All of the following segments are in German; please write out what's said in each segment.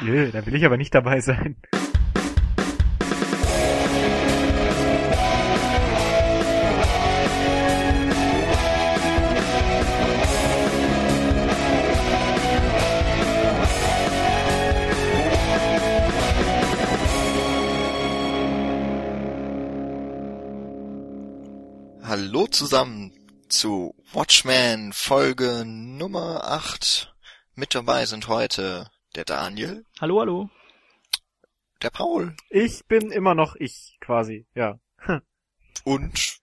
Nö, da will ich aber nicht dabei sein. Hallo zusammen zu Watchmen Folge Nummer 8. Mit dabei sind heute der Daniel, Hallo, hallo. der Paul Ich bin immer noch ich, quasi, ja. und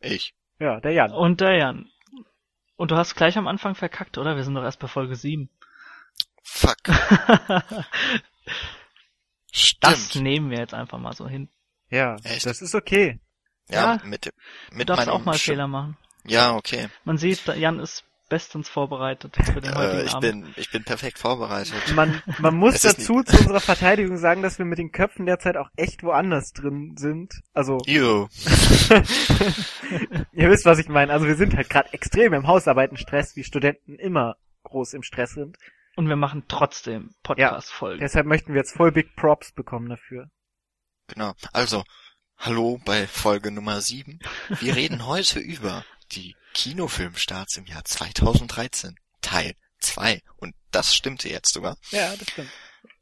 ich. Ja, der Jan. Und der Jan. Und du hast gleich am Anfang verkackt, oder? Wir sind doch erst bei Folge 7. Fuck, Das stimmt. nehmen wir jetzt einfach mal so hin. Ja, Echt? das ist okay. Ja, Ja, mit, dem- Du mit darfst auch mal Sch- Fehler machen. Ja, okay. Man sieht, Jan ist bestens vorbereitet für den Äh, heutigen ich Abend. bin, ich bin perfekt vorbereitet. Man, man muss dazu zu unserer Verteidigung sagen, dass wir mit den Köpfen derzeit auch echt woanders drin sind. Also, Ew. ihr wisst, was ich meine. Also wir sind halt gerade extrem im Hausarbeitenstress, wie Studenten immer groß im Stress sind. Und wir machen trotzdem Podcast-Folgen. Deshalb möchten wir jetzt voll Big Props bekommen dafür. Genau. Also, hallo bei Folge Nummer 7. Wir reden heute über die Kinofilmstarts im Jahr 2013. Teil 2. Und das stimmte jetzt sogar. Ja, das stimmt.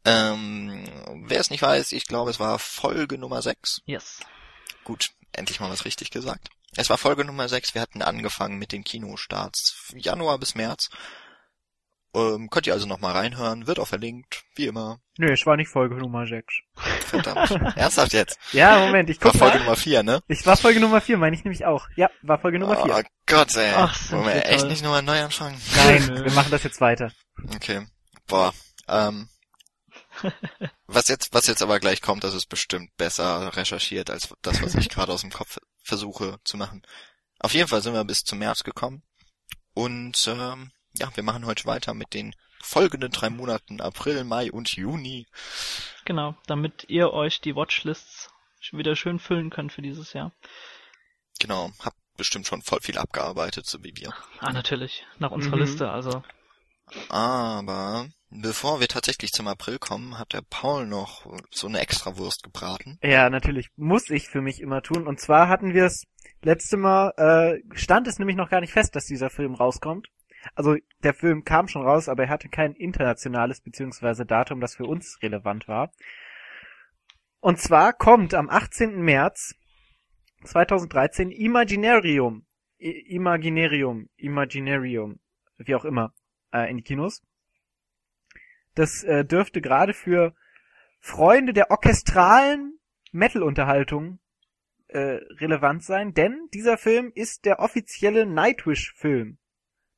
Ähm, wer es nicht weiß, ich glaube, es war Folge Nummer 6. Yes. Gut, endlich mal was richtig gesagt. Es war Folge Nummer 6. Wir hatten angefangen mit den Kinostarts Januar bis März. Ähm, könnt ihr also nochmal reinhören. Wird auch verlinkt, wie immer. Nö, ich war nicht Folge Nummer 6. Verdammt. Ernsthaft jetzt? Ja, Moment, ich War guck Folge mal. Nummer 4, ne? Ich war Folge Nummer 4, meine ich nämlich auch. Ja, war Folge Nummer 4. Oh Gott, ey. Ach, sind Wollen wir echt toll. nicht nochmal neu anfangen? Nein, wir machen das jetzt weiter. Okay. Boah. Ähm. Was jetzt, was jetzt aber gleich kommt, das ist bestimmt besser recherchiert als das, was ich gerade aus dem Kopf versuche zu machen. Auf jeden Fall sind wir bis zum März gekommen. Und ähm, ja, wir machen heute weiter mit den folgenden drei Monaten April, Mai und Juni. Genau, damit ihr euch die Watchlists wieder schön füllen könnt für dieses Jahr. Genau, hab bestimmt schon voll viel abgearbeitet, so wie wir. Ah, natürlich. Nach unserer Mhm. Liste, also. Aber bevor wir tatsächlich zum April kommen, hat der Paul noch so eine Extrawurst gebraten. Ja, natürlich muss ich für mich immer tun. Und zwar hatten wir es letzte Mal, äh, stand es nämlich noch gar nicht fest, dass dieser Film rauskommt. Also der Film kam schon raus, aber er hatte kein internationales beziehungsweise Datum, das für uns relevant war. Und zwar kommt am 18. März 2013 Imaginarium, I Imaginarium, Imaginarium, wie auch immer, äh, in die Kinos. Das äh, dürfte gerade für Freunde der orchestralen Metal-Unterhaltung äh, relevant sein, denn dieser Film ist der offizielle Nightwish-Film.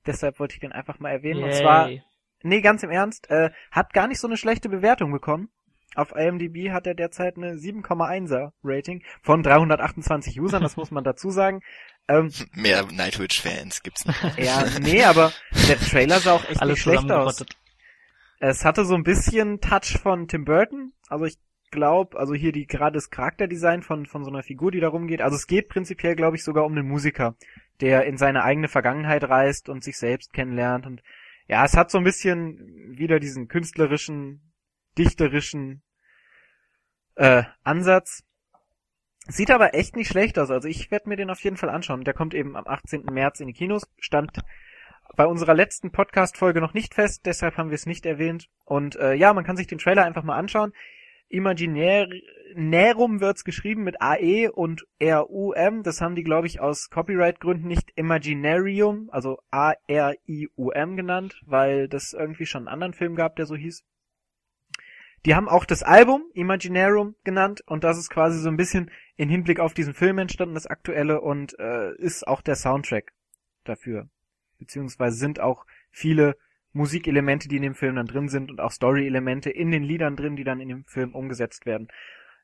Deshalb wollte ich den einfach mal erwähnen. Und zwar, Yay. nee, ganz im Ernst, äh, hat gar nicht so eine schlechte Bewertung bekommen. Auf IMDb hat er derzeit eine 7,1er Rating von 328 Usern, das muss man dazu sagen. Ähm, Mehr Nightwish-Fans gibt's nicht. ja, nee, aber der Trailer sah auch echt Alles nicht schlecht aus. Es hatte so ein bisschen Touch von Tim Burton. Also ich glaube, also hier die gerade das Charakterdesign von von so einer Figur, die da rumgeht. Also es geht prinzipiell, glaube ich, sogar um einen Musiker, der in seine eigene Vergangenheit reist und sich selbst kennenlernt. Und ja, es hat so ein bisschen wieder diesen künstlerischen, dichterischen äh, Ansatz. Sieht aber echt nicht schlecht aus. Also ich werde mir den auf jeden Fall anschauen. Der kommt eben am 18. März in die Kinos. Stand bei unserer letzten Podcast-Folge noch nicht fest, deshalb haben wir es nicht erwähnt. Und äh, ja, man kann sich den Trailer einfach mal anschauen. Imaginärum wird's geschrieben mit AE und RUM. Das haben die, glaube ich, aus Copyright-Gründen nicht Imaginarium, also A-R-I-U-M genannt, weil das irgendwie schon einen anderen Film gab, der so hieß. Die haben auch das Album Imaginarum genannt und das ist quasi so ein bisschen in Hinblick auf diesen Film entstanden, das aktuelle, und äh, ist auch der Soundtrack dafür beziehungsweise sind auch viele Musikelemente, die in dem Film dann drin sind und auch Story-Elemente in den Liedern drin, die dann in dem Film umgesetzt werden.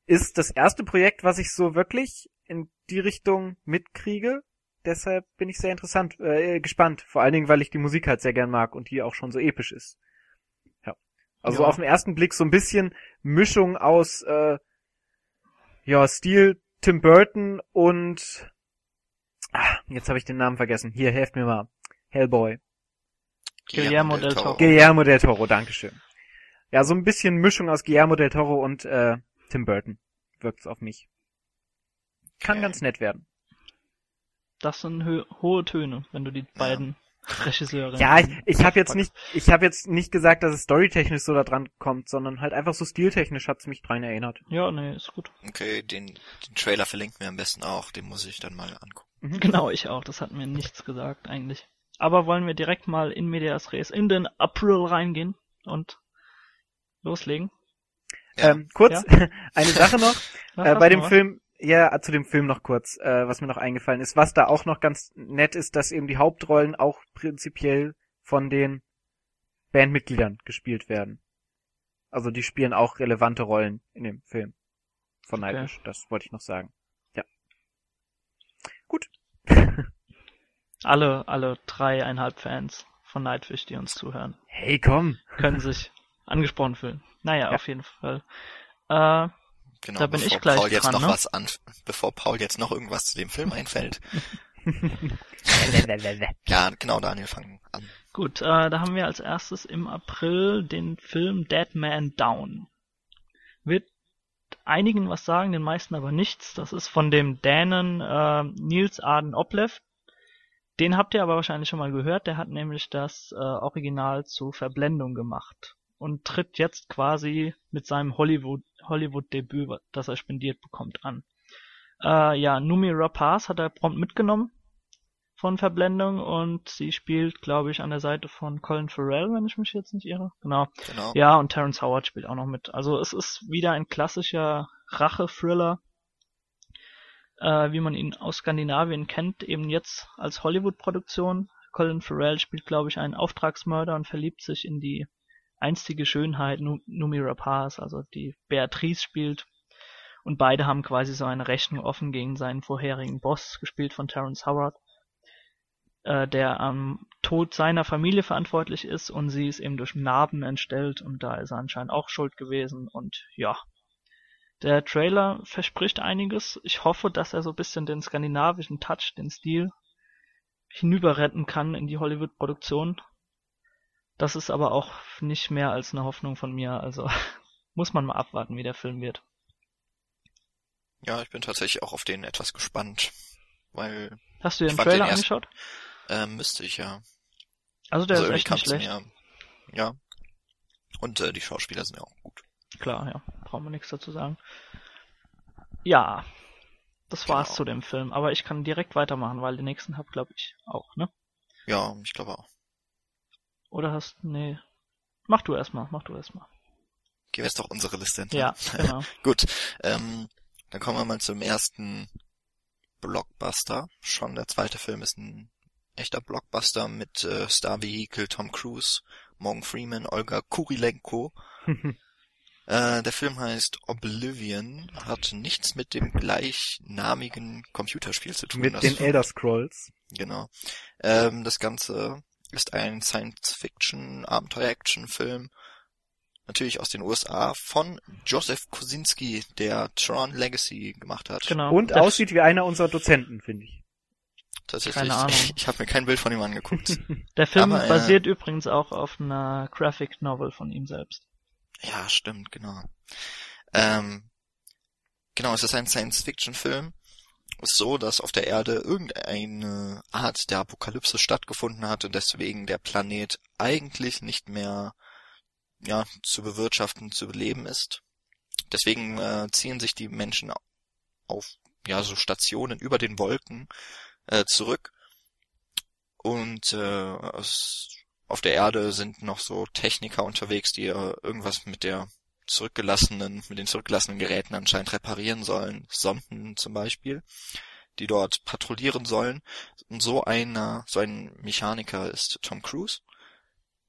Ist das erste Projekt, was ich so wirklich in die Richtung mitkriege. Deshalb bin ich sehr interessant, äh, gespannt. Vor allen Dingen, weil ich die Musik halt sehr gern mag und die auch schon so episch ist. Ja. Also Ja. auf den ersten Blick so ein bisschen Mischung aus äh, ja, Stil Tim Burton und ah, jetzt habe ich den Namen vergessen. Hier, helft mir mal. Hellboy. Guillermo del Toro. Guillermo del Toro, Dankeschön. Ja, so ein bisschen Mischung aus Guillermo del Toro und äh, Tim Burton wirkt's auf mich. Kann Okay. ganz nett werden. Das sind hohe Töne, wenn du die beiden Regisseure. Ja, ich, ich habe jetzt nicht, ich habe jetzt nicht gesagt, dass es storytechnisch so da dran kommt, sondern halt einfach so stiltechnisch hat's mich dran erinnert. Ja, nee, ist gut. Okay, den, den Trailer verlinken wir am besten auch, den muss ich dann mal angucken. Mhm. Genau, ich auch. Das hat mir nichts gesagt eigentlich. Aber wollen wir direkt mal in Medias Res in den April reingehen und loslegen? Ja. Ähm, kurz, eine Sache noch, äh, bei dem? Film, ja, zu dem Film noch kurz, äh, was mir noch eingefallen ist. Was da auch noch ganz nett ist, dass eben die Hauptrollen auch prinzipiell von den Bandmitgliedern gespielt werden. Also die spielen auch relevante Rollen in dem Film von Okay. Nightwish. Das wollte ich noch sagen. Ja. Gut. Alle, alle dreieinhalb Fans von Nightwish, die uns zuhören, Hey, komm. können sich angesprochen fühlen. Naja, Ja. auf jeden Fall. Äh, Genau, Da bin ich bevor gleich Paul jetzt dran, noch ne? was an, bevor Paul jetzt noch irgendwas zu dem Film einfällt. Ja, genau, Daniel, fang an. Gut, äh, da haben wir als erstes im April den Film Dead Man Down. Wird einigen was sagen, den meisten aber nichts. Das ist von dem Dänen äh, Nils Arden Oplev. Den habt ihr aber wahrscheinlich schon mal gehört. Der hat nämlich das äh, Original zu Verblendung gemacht und tritt jetzt quasi mit seinem Hollywood Hollywood Debüt, das er spendiert bekommt, an. Äh, ja, Numi Rapaz hat er prompt mitgenommen von Verblendung und sie spielt, glaube ich, an der Seite von Colin Farrell, wenn ich mich jetzt nicht irre. Genau. Genau. Ja, und Terrence Howard spielt auch noch mit. Also es ist wieder ein klassischer Rache-Thriller, äh, wie man ihn aus Skandinavien kennt, eben jetzt als Hollywood-Produktion. Colin Farrell spielt, glaube ich, einen Auftragsmörder und verliebt sich in die einstige Schönheit Nu- Numi Rapaz, also die Beatrice spielt. Und beide haben quasi so eine Rechnung offen gegen seinen vorherigen Boss, gespielt von Terrence Howard, äh, der am Tod seiner Familie verantwortlich ist und sie ist eben durch Narben entstellt und da ist er anscheinend auch schuld gewesen und ja. Der Trailer verspricht einiges. Ich hoffe, dass er so ein bisschen den skandinavischen Touch, den Stil hinüber retten kann in die Hollywood-Produktion. Das ist aber auch nicht mehr als eine Hoffnung von mir, also muss man mal abwarten, wie der Film wird. Ja, ich bin tatsächlich auch auf den etwas gespannt, weil Hast du den fand den Trailer erst- angeschaut? äh, müsste ich ja. Also der also ist echt nicht schlecht. mir. Ja. Und äh, die Schauspieler sind ja auch gut. Klar, ja. Brauchen wir nichts dazu sagen. Ja. Das war's Genau. zu dem Film. Aber ich kann direkt weitermachen, weil den nächsten hab, glaube ich, auch, ne? Ja, ich glaube auch. Oder hast, nee. Mach du erstmal, mach du erstmal. Gehen wir jetzt doch unsere Liste entlang. Ja, genau. Gut, ähm, dann kommen wir mal zum ersten Blockbuster. Schon der zweite Film ist ein echter Blockbuster mit äh, Star-Vehikel Tom Cruise, Morgan Freeman, Olga Kurilenko. Äh, der Film heißt Oblivion, hat nichts mit dem gleichnamigen Computerspiel zu tun. Mit das- den Elder Scrolls. Genau. Ähm, das Ganze ist ein Science-Fiction-Abenteuer-Action-Film. Natürlich aus den USA von Joseph Kosinski, der Tron Legacy gemacht hat. Genau. Und Der- aussieht wie einer unserer Dozenten, finde ich. Tatsächlich. Keine Ahnung. Ich habe mir kein Bild von ihm angeguckt. Der Film Aber, äh, basiert übrigens auch auf einer Graphic Novel von ihm selbst. Ja, stimmt, genau. Ähm, genau, es ist ein Science-Fiction-Film. Es ist so, dass auf der Erde irgendeine Art der Apokalypse stattgefunden hat und deswegen der Planet eigentlich nicht mehr ja, zu bewirtschaften, zu beleben ist. Deswegen äh, ziehen sich die Menschen auf ja so Stationen über den Wolken äh, zurück und äh, es, auf der Erde sind noch so Techniker unterwegs, die äh, irgendwas mit der zurückgelassenen, mit den zurückgelassenen Geräten anscheinend reparieren sollen, Sonden zum Beispiel, die dort patrouillieren sollen. Und so einer, so ein Mechaniker ist Tom Cruise.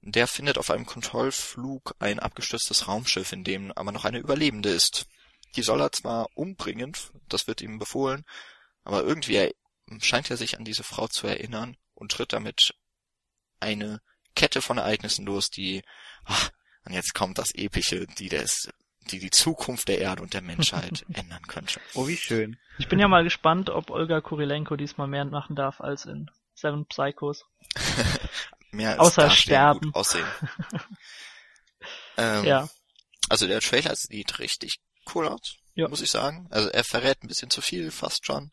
Der findet auf einem Kontrollflug ein abgestürztes Raumschiff, in dem aber noch eine Überlebende ist. Die soll er zwar umbringen, das wird ihm befohlen, aber irgendwie scheint er sich an diese Frau zu erinnern und tritt damit eine Kette von Ereignissen los, die, ach, und jetzt kommt das Epische, die das, die die Zukunft der Erde und der Menschheit ändern könnte. Oh, wie schön. Ich bin ja mal gespannt, ob Olga Kurilenko diesmal mehr machen darf als in Seven Psychos. Mehr als Außer sterben. Gut aussehen. ähm, Ja. Also der Trailer sieht richtig cool aus, Ja. muss ich sagen. Also er verrät ein bisschen zu viel, fast schon.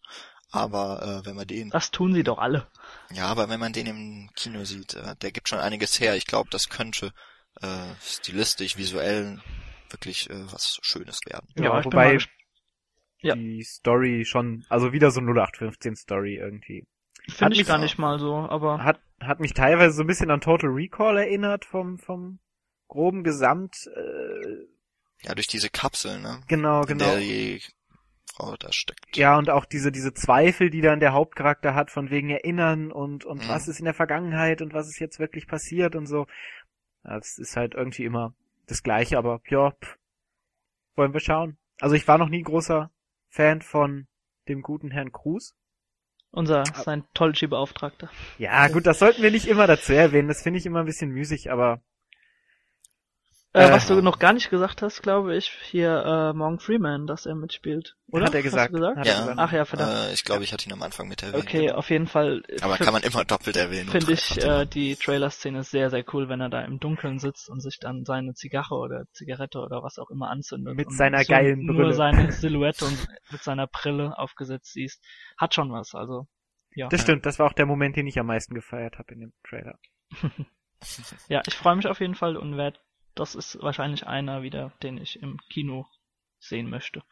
Aber äh, wenn man den, Das tun sie doch alle. ja, aber wenn man den im Kino sieht, äh, der gibt schon einiges her. Ich glaube, das könnte äh, stilistisch, visuell wirklich äh, was Schönes werden. Ja, ich bin wobei Ja. die Story schon, also wieder so 0815 Story irgendwie. Hat Finde ich mich gar auch- nicht mal so, aber Hat, hat mich teilweise so ein bisschen an Total Recall erinnert vom, vom groben Gesamt, äh, Ja, durch diese Kapsel, ne? genau, In genau. der die Frau da steckt. Ja, und auch diese, diese Zweifel, die dann der Hauptcharakter hat, von wegen Erinnern und, und Mhm. was ist in der Vergangenheit und was ist jetzt wirklich passiert und so. Ja, Das ist halt irgendwie immer das Gleiche, aber ja, pff, wollen wir schauen. Also ich war noch nie großer Fan von dem guten Herrn Cruz. unser Scientology-Beauftragter. Ja, gut, das sollten wir nicht immer dazu erwähnen. Das finde ich immer ein bisschen müßig, aber Äh, Äh, was du noch gar nicht gesagt hast, glaube ich, hier äh, Morgan Freeman, dass er mitspielt. Oder? Hat er Hast du gesagt. gesagt? Hat er Ja, gesagt. Ach ja, verdammt. äh, ich glaube, ich hatte ihn am Anfang mit erwähnt. Okay, auf jeden Fall. Aber kann man immer doppelt erwähnen. Finde ich äh, die Trailer-Szene sehr, sehr cool, wenn er da im Dunkeln sitzt und sich dann seine Zigarre oder Zigarette oder was auch immer anzündet. Mit und seiner so geilen Nur Brille. seine Silhouette und mit seiner Brille aufgesetzt siehst. Hat schon was, also. Ja. das stimmt. Das war auch der Moment, den ich am meisten gefeiert habe in dem Trailer. Ja, ich freue mich auf jeden Fall und werd, das ist wahrscheinlich einer wieder, den ich im Kino sehen möchte.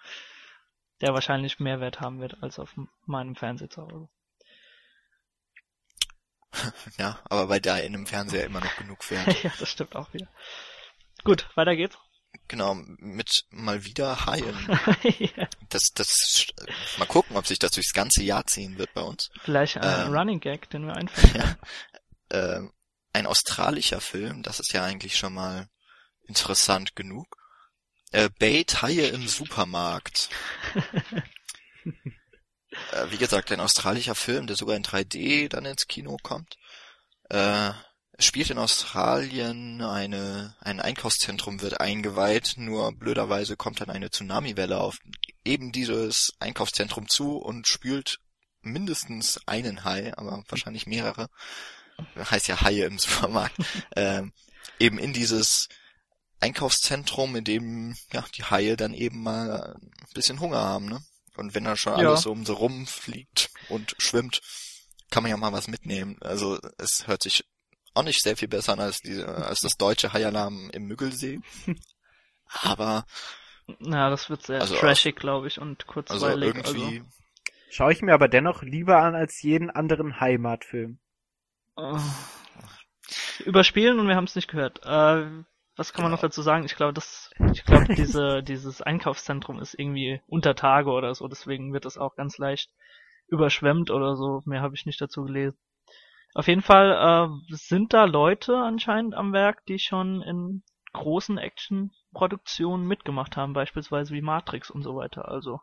Der wahrscheinlich mehr Wert haben wird als auf meinem Fernseher zu Hause. Ja, aber bei da in dem Fernseher immer noch genug Wert. ja, das stimmt auch wieder. Gut, weiter geht's. genau, mit mal wieder Haien. ja, Das, das, mal gucken, ob sich das durchs ganze Jahr ziehen wird bei uns. vielleicht ein Ähm. Running Gag, den wir einführen. Ja, äh, ein australischer Film, das ist ja eigentlich schon mal interessant genug. Äh, Bait Haie im Supermarkt. äh, wie gesagt, ein australischer Film, der sogar in 3D dann ins Kino kommt. Äh, spielt in Australien, eine, ein Einkaufszentrum wird eingeweiht, nur blöderweise kommt dann eine Tsunamiwelle auf eben dieses Einkaufszentrum zu und spült mindestens einen Hai, aber wahrscheinlich mehrere, heißt ja Haie im Supermarkt, ähm, eben in dieses Einkaufszentrum, in dem ja die Haie dann eben mal ein bisschen Hunger haben, ne? Und wenn da schon Ja. alles so um sie rumfliegt und schwimmt, kann man ja mal was mitnehmen. Also es hört sich auch nicht sehr viel besser an als diese, als das deutsche Haialarm im Müggelsee. Aber Na, das wird sehr Also trashig, glaube ich, und also kurzweilig. irgendwie, Schaue ich mir aber dennoch lieber an als jeden anderen Heimatfilm. Also, äh, überspielen und wir haben es nicht gehört. Äh, was kann man Genau. noch dazu sagen? Ich glaube, das, ich glaube, diese, dieses Einkaufszentrum ist irgendwie unter Tage oder so, deswegen wird es auch ganz leicht überschwemmt oder so. Mehr habe ich nicht dazu gelesen. Auf jeden Fall äh, sind da Leute anscheinend am Werk, die schon in großen Action-Produktionen mitgemacht haben, beispielsweise wie Matrix und so weiter. Also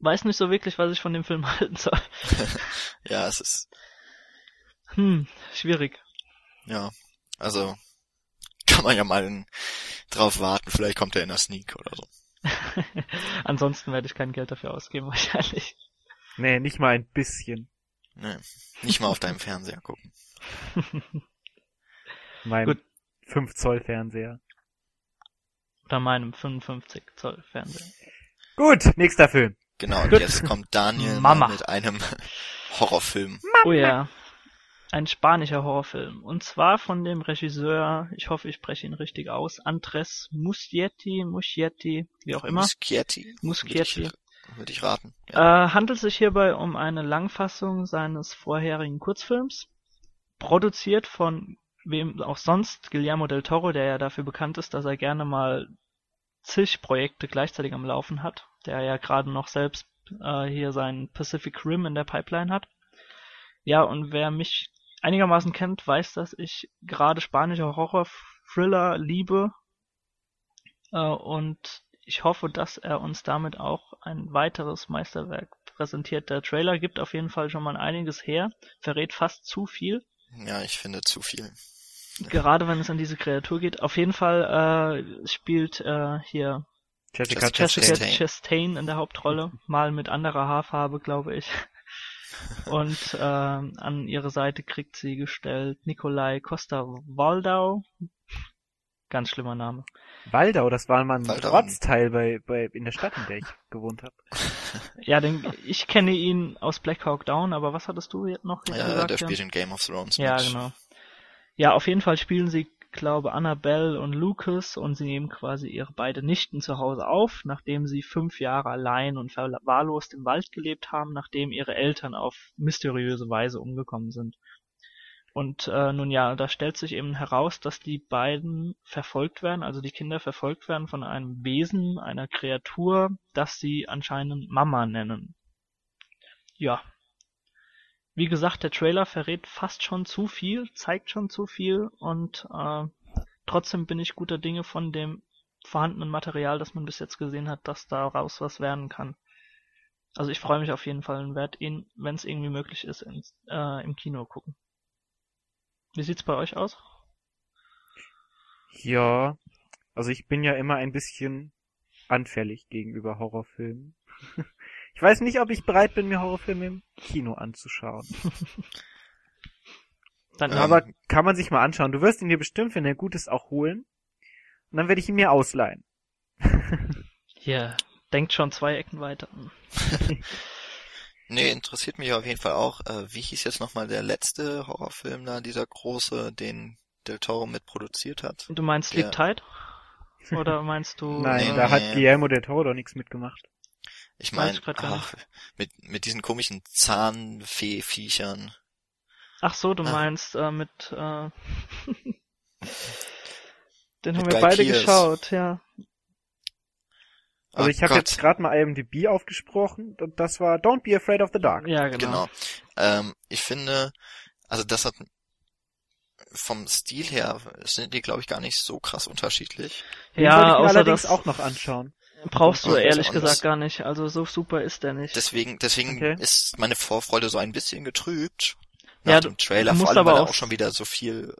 weiß nicht so wirklich, was ich von dem Film halten soll. ja, es ist, Hm, schwierig. ja, also kann man ja mal in, drauf warten, vielleicht kommt er in der Sneak oder so. Ansonsten werde ich kein Geld dafür ausgeben, wahrscheinlich. Nee, nicht mal ein bisschen. Nee, nicht mal auf deinem Fernseher gucken. Mein Gut. 5 Zoll Fernseher. Oder meinem 55 Zoll Fernseher. Gut, nächster Film. Genau, und Gut. jetzt kommt Daniel Mama. mit einem Horrorfilm. Oh ja. Ein spanischer Horrorfilm. Und zwar von dem Regisseur, ich hoffe, ich spreche ihn richtig aus, Andres Muschietti, Muschietti, wie auch immer. Muschietti. Muschietti. Würde ich, würde ich raten. Ja. Äh, handelt sich hierbei um eine Langfassung seines vorherigen Kurzfilms, produziert von wem auch sonst, Guillermo del Toro, der ja dafür bekannt ist, dass er gerne mal zig Projekte gleichzeitig am Laufen hat, der ja gerade noch selbst äh, hier seinen Pacific Rim in der Pipeline hat. Ja, und wer mich einigermaßen kennt, weiß, dass ich gerade spanische Horror-Thriller liebe äh, und ich hoffe, dass er uns damit auch ein weiteres Meisterwerk präsentiert. Der Trailer gibt auf jeden Fall schon mal einiges her, verrät fast zu viel, ja, ich finde zu viel. gerade wenn es an diese Kreatur geht. Auf jeden Fall äh, spielt äh, hier Jessica Jessica Chastain. Chastain in der Hauptrolle, mal mit anderer Haarfarbe, glaube ich. Und ähm, an ihre Seite kriegt sie gestellt Nikolai Costa-Waldau, Ganz schlimmer Name. Waldau, das war mal ein Waldau. Ortsteil bei, bei, in der Stadt, in der ich gewohnt habe. Ja, denn ich kenne ihn aus Black Hawk Down, aber was hattest du jetzt noch Ja, gesagt? der spielt in Game of Thrones Ja, mit. genau. Ja, auf jeden Fall spielen sie, glaube Annabelle und Lucas und sie nehmen quasi ihre beiden Nichten zu Hause auf, nachdem sie fünf Jahre allein und verwahrlost im Wald gelebt haben, nachdem ihre Eltern auf mysteriöse Weise umgekommen sind. Und äh, nun ja, da stellt sich eben heraus, dass die beiden verfolgt werden, also die Kinder verfolgt werden von einem Wesen, einer Kreatur, das sie anscheinend Mama nennen. Ja, wie gesagt, der Trailer verrät fast schon zu viel, zeigt schon zu viel und äh, trotzdem bin ich guter Dinge von dem vorhandenen Material, das man bis jetzt gesehen hat, dass daraus was werden kann. Also ich freue mich auf jeden Fall und werde ihn, wenn es irgendwie möglich ist, ins, äh, im Kino gucken. Wie sieht's bei euch aus? Ja, also ich bin ja immer ein bisschen anfällig gegenüber Horrorfilmen. Ich weiß nicht, ob ich bereit bin, mir Horrorfilme im Kino anzuschauen. Dann Ähm, Aber kann man sich mal anschauen. Du wirst ihn dir bestimmt, wenn er gut ist, auch holen. Und dann werde ich ihn mir ausleihen. hier, denkt schon zwei Ecken weiter. Nee, interessiert mich auf jeden Fall auch. Äh, wie hieß jetzt nochmal der letzte Horrorfilm da, dieser große, den Del Toro mitproduziert hat? Du meinst Sleep. Tight? Oder meinst du? Nein, nee, da hat nee. Guillermo del Toro doch nichts mitgemacht. Ich meine, gar mit, mit diesen komischen Zahnfee-Viechern. Ach so, du Ah. meinst äh, mit äh, Den haben Mit wir Guy beide Pearce. geschaut, ja. Also Oh ich habe jetzt gerade mal IMDb aufgesprochen und das war Don't Be Afraid of the Dark. Ja, genau. Genau. Ähm, ich finde, also das hat vom Stil her sind die, glaube ich, gar nicht so krass unterschiedlich. Den wollte ich Ja, mir außer allerdings das auch noch anschauen. Brauchst du ehrlich gesagt gar nicht. Also so super ist der nicht. Deswegen, deswegen Okay. ist meine Vorfreude so ein bisschen getrübt nach Ja, dem Trailer, du vor musst allem, aber weil er auch- auch schon wieder so viel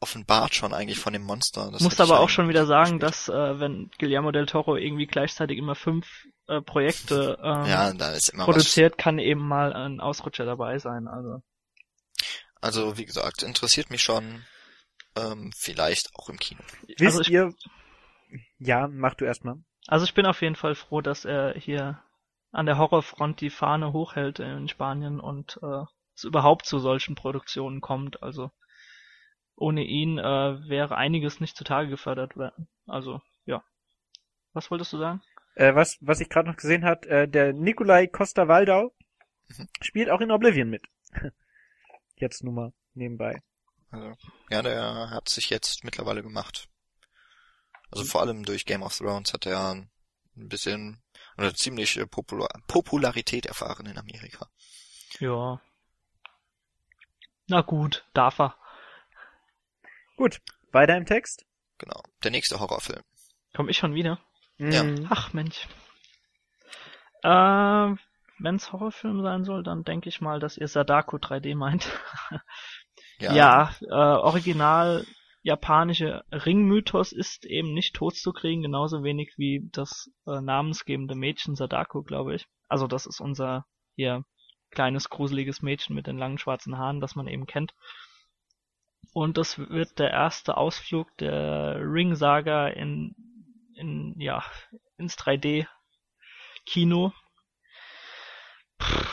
offenbart schon eigentlich von dem Monster. Das musst aber auch schon wieder sagen, gespielt. dass äh, wenn Guillermo del Toro irgendwie gleichzeitig immer fünf äh, Projekte ähm, ja, da ist immer produziert, kann eben mal ein Ausrutscher dabei sein. Also was. Also wie gesagt, interessiert mich schon. Ähm, vielleicht auch im Kino. Wisst Also ich- ihr... Ja, mach du erstmal. Also ich bin auf jeden Fall froh, dass er hier an der Horrorfront die Fahne hochhält in Spanien und äh, es überhaupt zu solchen Produktionen kommt. Also ohne ihn äh, wäre einiges nicht zutage gefördert werden. Also ja. Was wolltest du sagen? Äh, was, was ich gerade noch gesehen hat, äh, der Nikolai Costa-Waldau Mhm. spielt auch in Oblivion mit. Jetzt nur mal nebenbei. Also, ja, der hat sich jetzt mittlerweile gemacht. Also vor allem durch Game of Thrones hat er ein bisschen oder ziemlich äh, Popular Popularität erfahren in Amerika. Ja. Na gut, darf er. Gut, weiter im Text. Genau. Der nächste Horrorfilm. Komm ich schon wieder? Ja. Mhm. Ach Mensch. Äh, wenn's Horrorfilm sein soll, dann denke ich mal, dass ihr Sadako 3D meint. Ja. Ja, äh, original japanische Ringmythos ist eben nicht tot zu kriegen, genauso wenig wie das äh, namensgebende Mädchen Sadako, glaube ich. Also das ist unser hier kleines gruseliges Mädchen mit den langen schwarzen Haaren, das man eben kennt. Und das wird der erste Ausflug der Ring-Saga in, in, ja, ins 3D Kino.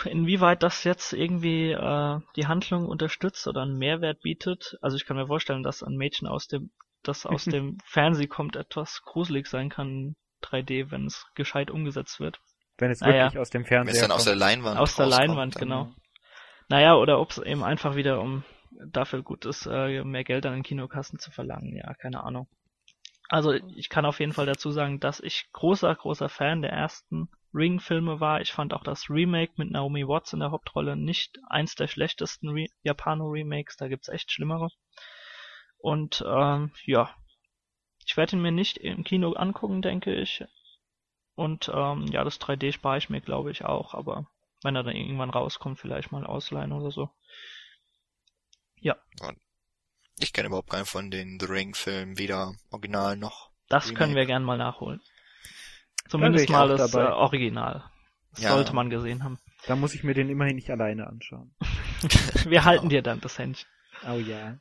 Inwieweit das jetzt irgendwie äh, die Handlung unterstützt oder einen Mehrwert bietet, also ich kann mir vorstellen, dass ein Mädchen aus dem, das aus dem Fernseh kommt, etwas gruselig sein kann 3D, wenn es gescheit umgesetzt wird. Wenn es Ah, ja. wirklich aus dem Wenn es dann aus kommt. der Leinwand Aus der Leinwand, dann- genau. Naja, oder ob es eben einfach wieder um dafür gut ist, äh, mehr Geld an den Kinokassen zu verlangen. Ja, keine Ahnung. Also ich kann auf jeden Fall dazu sagen, dass ich großer, großer Fan der ersten Ring-Filme war. Ich fand auch das Remake mit Naomi Watts in der Hauptrolle nicht eins der schlechtesten Re Japano-Remakes. Da gibt's echt schlimmere. Und ähm, ja, ich werde ihn mir nicht im Kino angucken, denke ich. Und ähm, ja, das 3D spare ich mir, glaube ich, auch. Aber wenn er dann irgendwann rauskommt, vielleicht mal ausleihen oder so. Ich kenne überhaupt keinen von den The Ring Filmen, weder Original noch. Das Remake. können wir gern mal nachholen. Zumindest mal das dabei. äh, Original. Das Ja. sollte man gesehen haben. Da muss ich mir den immerhin nicht alleine anschauen. Wir halten dir dann das Händchen. Oh ja.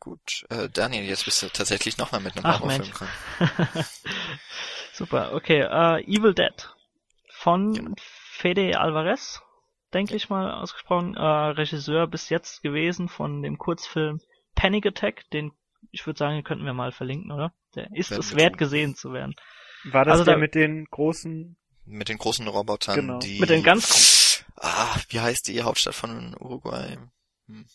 Gut, äh, Daniel, jetzt bist du tatsächlich nochmal mit einem Ach, Horrorfilm dran. Super, okay. Äh, Evil Dead von Fede Alvarez, denke ich mal ausgesprochen, äh, Regisseur bis jetzt gewesen von dem Kurzfilm Panic Attack, den ich würde sagen, den könnten wir mal verlinken, oder? Der ist Werden es wert tun. gesehen zu werden. War das Also der da- mit den großen... Mit den großen Robotern, Genau. die... Mit den ganz Ah, wie heißt die Hauptstadt von Uruguay? Hm.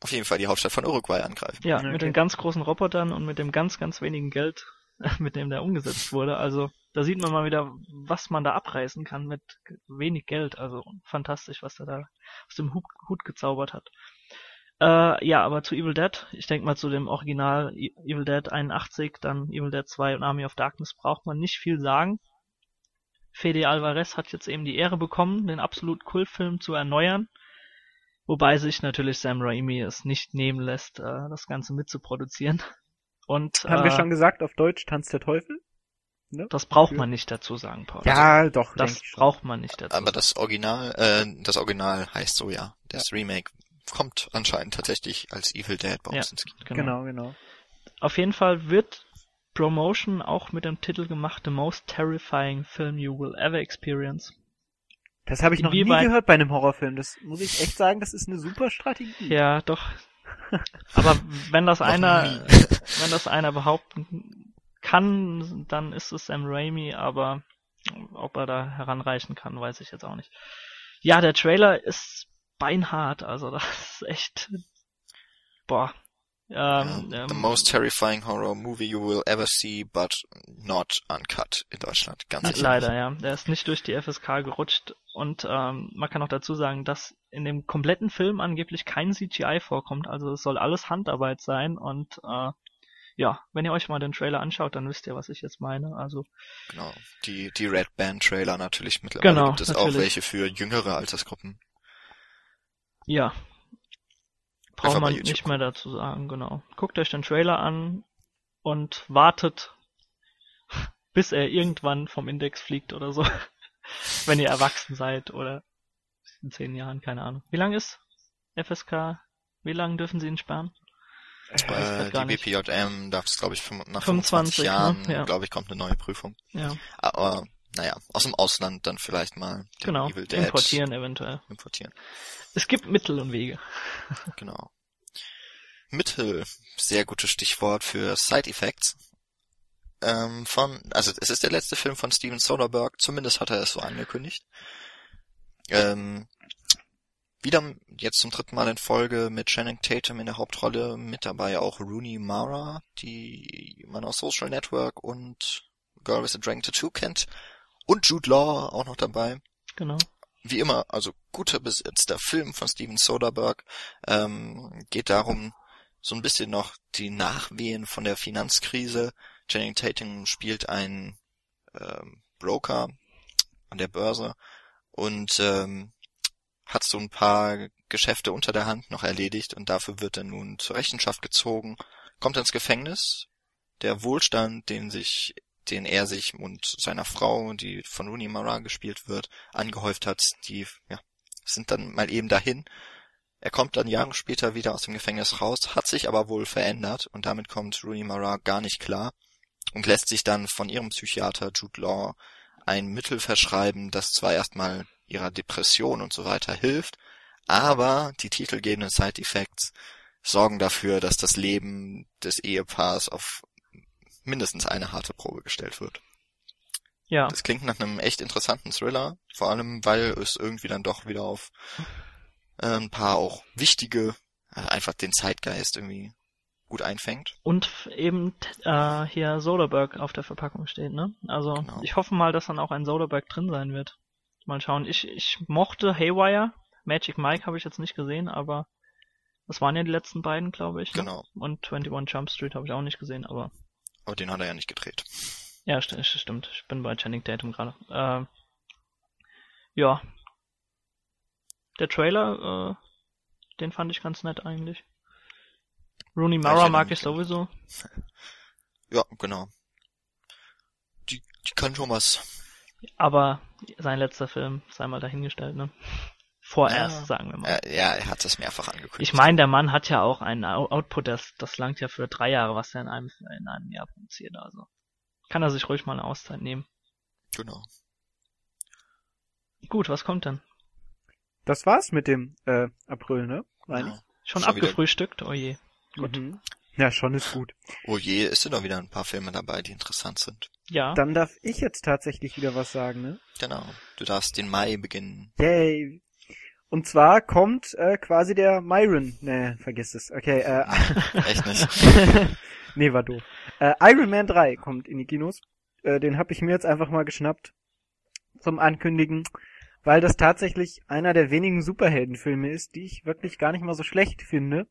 Auf jeden Fall die Hauptstadt von Uruguay angreifen. Ja, Okay. mit den ganz großen Robotern und mit dem ganz, ganz wenigen Geld, mit dem der umgesetzt wurde. Also da sieht man mal wieder, was man da abreißen kann mit wenig Geld. Also fantastisch, was er da aus dem Hut, Hut gezaubert hat. Äh, ja, aber zu Evil Dead, ich denke mal zu dem Original Evil Dead 81, dann Evil Dead 2 und Army of Darkness braucht man nicht viel sagen. Fede Alvarez hat jetzt eben die Ehre bekommen, den absolut Kultfilm zu erneuern. Wobei sich natürlich Sam Raimi es nicht nehmen lässt, äh, das Ganze mitzuproduzieren. Und Haben wir äh, schon gesagt, auf Deutsch Tanz der Teufel? Ne? das braucht man nicht dazu sagen, Paul. Ja, doch, das braucht man nicht dazu. Aber das Original, äh, das Original heißt so, ja. Das Remake kommt anscheinend tatsächlich als Evil Dead bei uns Ja. ins Kino. Genau, genau. Auf jeden Fall wird Promotion auch mit dem Titel gemacht The Most Terrifying Film You Will Ever Experience. Das habe ich noch nie gehört bei einem Horrorfilm. Das muss ich echt sagen, das ist eine super Strategie. Ja, doch. Aber wenn das einer, wenn das einer behaupten kann, dann ist es Sam Raimi, aber ob er da heranreichen kann, weiß ich jetzt auch nicht. Ja, der Trailer ist beinhart, also das ist echt, boah. Ähm, Ja, ähm, the most terrifying horror movie you will ever see, but not uncut in Deutschland. Ganz sicher. Leider, ja. Der ist nicht durch die FSK gerutscht. Und ähm, man kann auch dazu sagen, dass in dem kompletten Film angeblich kein CGI vorkommt. Also es soll alles Handarbeit sein. Und äh, ja, wenn ihr euch mal den Trailer anschaut, dann wisst ihr, was ich jetzt meine. Also Genau. Die, die Red Band Trailer natürlich mittlerweile Genau, gibt es auch natürlich. welche für jüngere Altersgruppen. Ja, braucht man nicht mehr dazu sagen. Genau. Guckt euch den Trailer an und wartet, bis er irgendwann vom Index fliegt oder so. wenn ihr erwachsen seid oder in zehn Jahren, keine Ahnung. Wie lang ist FSK? Wie lange dürfen sie ihn sperren? Äh, die nicht. BPJM darf es, glaube ich, nach 25, 25 Jahren, ne? Ja. glaube ich, kommt eine neue Prüfung. Ja, Aber, naja, aus dem Ausland dann vielleicht mal genau. Importieren eventuell. importieren. Es gibt Mittel und Wege. Genau. Mittel, sehr gutes Stichwort für Side Effects. Ähm, von, also es ist der letzte Film von Steven Soderbergh, zumindest hat er es so angekündigt. Ähm, wieder jetzt zum dritten Mal in Folge mit Channing Tatum in der Hauptrolle, mit dabei auch Rooney Mara, die man aus Social Network und Girl with a Dragon Tattoo kennt, und Jude Law auch noch dabei Genau. wie immer, also guter besetzter Film von Steven Soderbergh, ähm, geht darum, so ein bisschen noch die Nachwehen von der Finanzkrise. Channing Tatum spielt einen ähm, Broker an der Börse und ähm, hat so ein paar Geschäfte unter der Hand noch erledigt und dafür wird er nun zur Rechenschaft gezogen, kommt ins Gefängnis. Der Wohlstand, den sich, den er sich und seiner Frau, die von Rooney Mara gespielt wird, angehäuft hat, die ja, sind dann mal eben dahin. Er kommt dann Jahre später wieder aus dem Gefängnis raus, hat sich aber wohl verändert und damit kommt Rooney Mara gar nicht klar und lässt sich dann von ihrem Psychiater Jude Law ein Mittel verschreiben, das zwar erstmal ihrer Depression und so weiter hilft, aber die titelgebenden Side Effects sorgen dafür, dass das Leben des Ehepaars auf mindestens eine harte Probe gestellt wird. Ja, Das klingt nach einem echt interessanten Thriller, vor allem weil es irgendwie dann doch wieder auf äh, ein paar auch wichtige, also einfach den Zeitgeist irgendwie gut einfängt. und eben äh, hier Soderbergh auf der Verpackung steht, ne? Also Genau. ich hoffe mal, dass dann auch ein Soderbergh drin sein wird. Mal schauen. Ich, ich mochte Haywire. Magic Mike habe ich jetzt nicht gesehen, aber das waren ja die letzten beiden, glaube ich. Ne? Genau. Und 21 Jump Street habe ich auch nicht gesehen, aber Aber den hat er ja nicht gedreht. Ja, st st- stimmt. Ich bin bei Channing Tatum gerade. Ähm, ja. Der Trailer, äh, den fand ich ganz nett eigentlich. Rooney ich Mara erinnere mag ich sowieso. Ja, genau. Die, die kann schon was. Aber sein letzter Film, sei mal dahingestellt, ne? Vorerst, Ja. sagen wir mal. Äh, ja, er hat es mehrfach angekündigt. Ich meine, der Mann hat ja auch einen Output, das, das langt ja für drei Jahre, was er in einem, in einem Jahr produziert. Also kann er sich ruhig mal eine Auszeit nehmen. Genau. Gut, was kommt denn? Das war's mit dem äh, April, ne? Meine Ja. Schon, Schon wieder- abgefrühstückt? Oh je. ich. Mhm. Ja, schon ist gut. Oh je, ist sind doch wieder ein paar Filme dabei, die interessant sind. Ja. Dann darf ich jetzt tatsächlich wieder was sagen, ne? Genau. Du darfst den Mai beginnen. Yay. Und zwar kommt äh, quasi der Myron. Ne, vergiss es. Okay, äh, Echt nicht. nee, war doof. Äh, Iron Man 3 kommt in die Kinos. Äh, den habe ich mir jetzt einfach mal geschnappt zum Ankündigen, weil das tatsächlich einer der wenigen Superheldenfilme ist, die ich wirklich gar nicht mal so schlecht finde.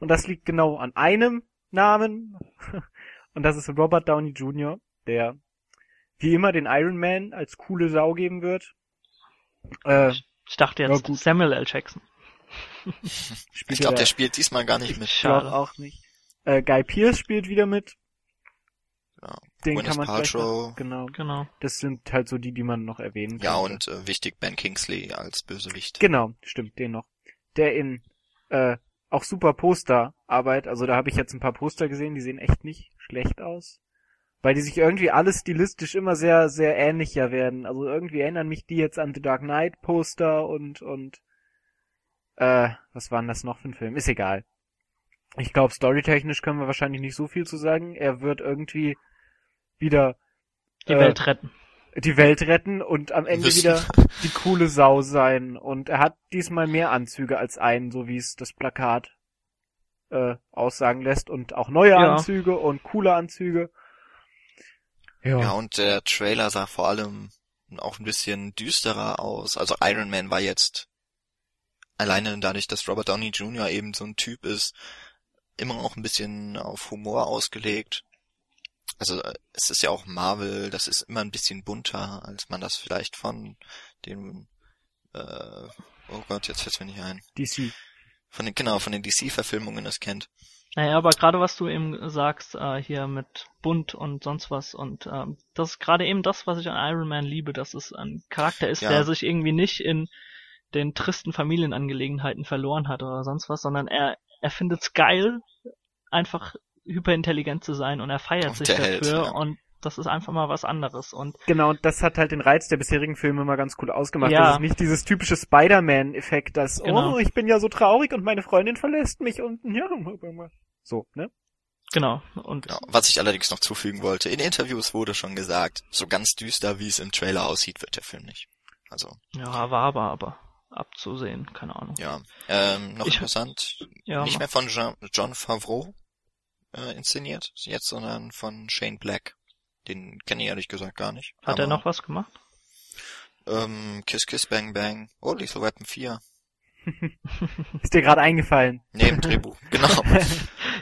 Und das liegt genau an einem Namen. Und das ist Robert Downey Jr., der wie immer den Iron Man als coole Sau geben wird. Äh, Ich dachte Ja, jetzt gut. Samuel L. Jackson. spielt Ich glaube, er- der spielt diesmal gar nicht mit. Ich glaube Schade. auch nicht. Äh, Guy Pearce spielt wieder mit. Ja. Den Gwyneth kann man Paltrow. noch, genau. Genau. Das sind halt so die, die man noch erwähnen Ja, könnte. und äh, wichtig, Ben Kingsley als Bösewicht. Genau, stimmt, den noch. Der in äh, auch super Posterarbeit, also da habe ich jetzt ein paar Poster gesehen, die sehen echt nicht schlecht aus. Weil die sich irgendwie alle stilistisch immer sehr, sehr ähnlicher werden. Also irgendwie erinnern mich die jetzt an The Dark Knight Poster und, und äh, was waren das noch für ein Film? Ist egal. Ich glaube, storytechnisch können wir wahrscheinlich nicht so viel zu sagen. Er wird irgendwie wieder Die äh, Welt retten. die Welt retten und am Ende Müssen. wieder die coole Sau sein. Und er hat diesmal mehr Anzüge als einen, so wie es das Plakat äh, aussagen lässt. Und auch neue Ja. Anzüge und coole Anzüge. Ja. Ja, und der Trailer sah vor allem auch ein bisschen düsterer aus. Also Iron Man war jetzt alleine dadurch, dass Robert Downey Jr. eben so ein Typ ist, immer auch ein bisschen auf Humor ausgelegt. Also äh, es ist ja auch Marvel, das ist immer ein bisschen bunter, als man das vielleicht von dem äh, oh Gott, jetzt fällt's mir nicht ein. DC. Von den, genau, von den DC-Verfilmungen das kennt. Naja, aber gerade was du eben sagst, äh, hier mit bunt und sonst was und ähm, das ist gerade eben das, was ich an Iron Man liebe, dass es ein Charakter ist, Ja. der sich irgendwie nicht in den tristen Familienangelegenheiten verloren hat oder sonst was, sondern er, er findet's geil, einfach hyperintelligent zu sein und er feiert Und sich dafür Held, ja. und das ist einfach mal was anderes und Genau, und das hat halt den Reiz der bisherigen Filme mal ganz cool ausgemacht. Ja. Das ist nicht dieses typische Spider-Man-Effekt, dass, Genau. oh, ich bin ja so traurig und meine Freundin verlässt mich und ja, so, ne? genau und Genau. Was ich allerdings noch zufügen wollte, in Interviews wurde schon gesagt, so ganz düster, wie es im Trailer aussieht, wird der Film nicht. Also, ja, war aber aber abzusehen, keine Ahnung. ja. Ähm, noch Ich- interessant, Ja, nicht mehr von Jean, John Favreau äh, inszeniert jetzt, sondern von Shane Black. Den kenne ich ehrlich gesagt gar nicht. hat er Aber, noch was gemacht? Ähm, Kiss Kiss Bang Bang. Oh, Lethal Weapon 4. Ist dir gerade eingefallen. Neben Drehbuch. genau.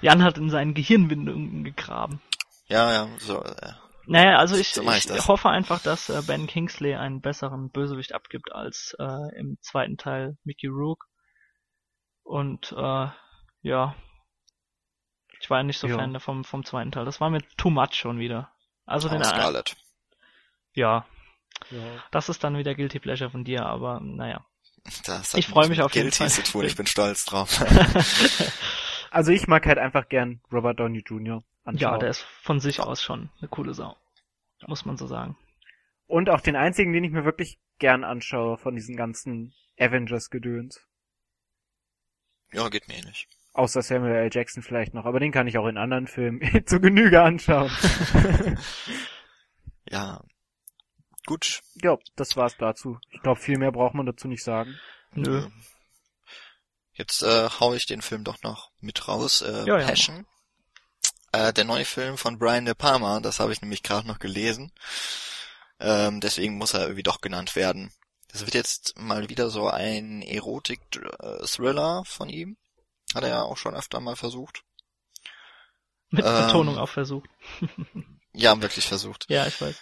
Jan hat in seinen Gehirnwindungen gegraben. Ja, ja, so. Äh, Naja, also ich, So ich, ich hoffe einfach, dass äh, Ben Kingsley einen besseren Bösewicht abgibt als äh, im zweiten Teil Mickey Rourke. Und äh, ja, ich war ja nicht so Ja. Fan vom, vom zweiten Teil. Das war mir too much schon wieder. Also den, äh, Scarlett. ja, Ja. das ist dann wieder Guilty Pleasure von dir, aber naja. Das ich freu mich auf jeden Guilty Fall. zu tun, ich bin stolz drauf. Also ich mag halt einfach gern Robert Downey Jr. anschauen. ja, der ist von sich aus schon eine coole Sau. Muss man so sagen. Und auch den einzigen, den ich mir wirklich gern anschaue von diesen ganzen Avengers-Gedöns. ja, geht mir ähnlich. Außer Samuel L. Jackson vielleicht noch, aber den kann ich auch in anderen Filmen zu Genüge anschauen. Ja. Gut. ja, das war's dazu. Ich glaube, viel mehr braucht man dazu nicht sagen. Nö. Jetzt äh, hau ich den Film doch noch mit raus. Äh, Ja, ja. Passion. Äh, der neue Film von Brian De Palma, das habe ich nämlich gerade noch gelesen. Ähm, deswegen muss er irgendwie doch genannt werden. Das wird jetzt mal wieder so ein Erotik-Thriller von ihm. Hat er ja auch schon öfter mal versucht. Mit Ähm. Betonung auf versucht. Ja, wirklich versucht. Ja, ich weiß.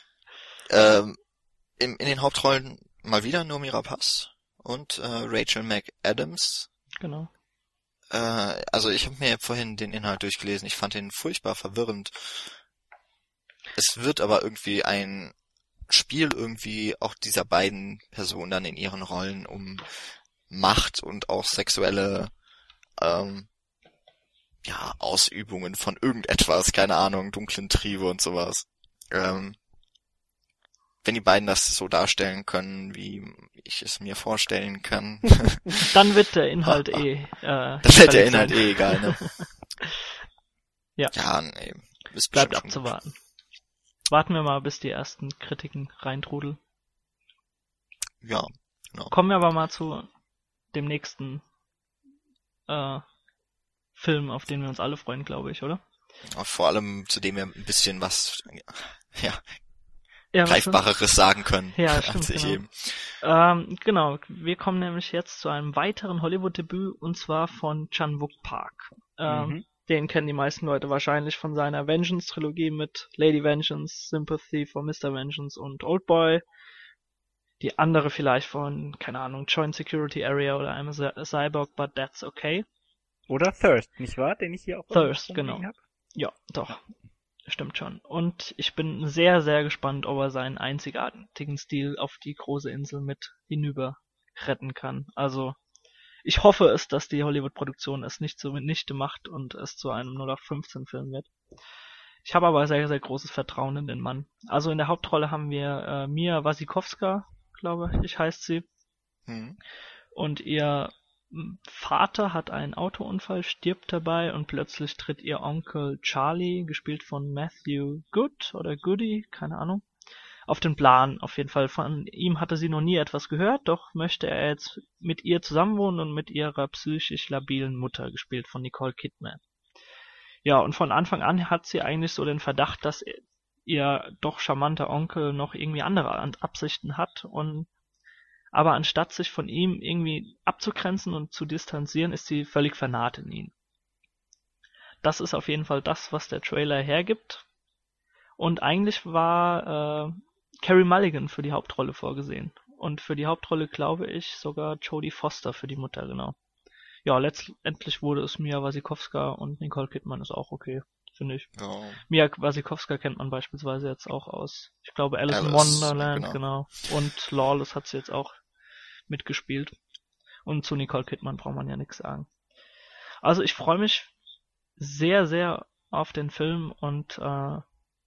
Ähm, in, in den Hauptrollen mal wieder Nomi Rapace und äh, Rachel McAdams. Genau. Äh, also ich habe mir vorhin den Inhalt durchgelesen. Ich fand den furchtbar verwirrend. Es wird aber irgendwie ein Spiel irgendwie auch dieser beiden Personen dann in ihren Rollen um Macht und auch sexuelle ähm, ja, Ausübungen von irgendetwas, keine Ahnung, dunklen Triebe und sowas. Ähm, wenn die beiden das so darstellen können, wie ich es mir vorstellen kann. Dann wird der Inhalt eh. Äh, Dann wird der Inhalt eh egal, ne? ja. Ja, nee. Ist Bleibt abzuwarten. Warten wir mal, bis die ersten Kritiken reintrudeln. Ja, genau. Kommen wir aber mal zu dem nächsten äh, Film, auf den wir uns alle freuen, glaube ich, oder? Vor allem, zu dem wir ein bisschen was, ja, ja greifbareres sagen können ja, stimmt, als ich genau. eben. Ähm, genau, wir kommen nämlich jetzt zu einem weiteren Hollywood-Debüt und zwar von Chan Wook Park. Ähm, Mhm. Den kennen die meisten Leute wahrscheinlich von seiner Vengeance-Trilogie mit Lady Vengeance, Sympathy for Mr. Vengeance und Oldboy. Die andere vielleicht von, keine Ahnung, Joint Security Area oder I'm a Cy- Cyborg, but that's okay. Oder Thirst, nicht wahr? Den ich hier auch Thirst, genau. hab. Ja, doch. Stimmt schon. Und ich bin sehr, sehr gespannt, ob er seinen einzigartigen Stil auf die große Insel mit hinüber retten kann. Also, ich hoffe es, dass die Hollywood-Produktion es nicht zunichte macht und es zu einem 0815-Film wird. Ich habe aber sehr, sehr großes Vertrauen in den Mann. Also in der Hauptrolle haben wir äh, Mia Wasikowska, glaube ich, heißt sie. Hm. Und ihr Vater hat einen Autounfall, stirbt dabei und plötzlich tritt ihr Onkel Charlie, gespielt von Matthew Good oder Goody, keine Ahnung, auf den Plan. Auf jeden Fall von ihm hatte sie noch nie etwas gehört, doch möchte er jetzt mit ihr zusammenwohnen und mit ihrer psychisch labilen Mutter, gespielt von Nicole Kidman. Ja, und von Anfang an hat sie eigentlich so den Verdacht, dass ihr doch charmanter Onkel noch irgendwie andere An- Absichten hat und aber anstatt sich von ihm irgendwie abzugrenzen und zu distanzieren, ist sie völlig vernarrt in ihn. Das ist auf jeden Fall das, was der Trailer hergibt. Und eigentlich war äh, Carrie Mulligan für die Hauptrolle vorgesehen. Und für die Hauptrolle glaube ich sogar Jodie Foster für die Mutter, genau. Ja, letztendlich wurde es Mia Wasikowska und Nicole Kidman ist auch okay, finde ich. Ja. Mia Wasikowska kennt man beispielsweise jetzt auch aus, ich glaube, Alice, in Alice, Wonderland, genau. genau. Und Lawless hat sie jetzt auch mitgespielt. Und zu Nicole Kidman braucht man ja nichts sagen. Also ich freue mich sehr, sehr auf den Film und äh,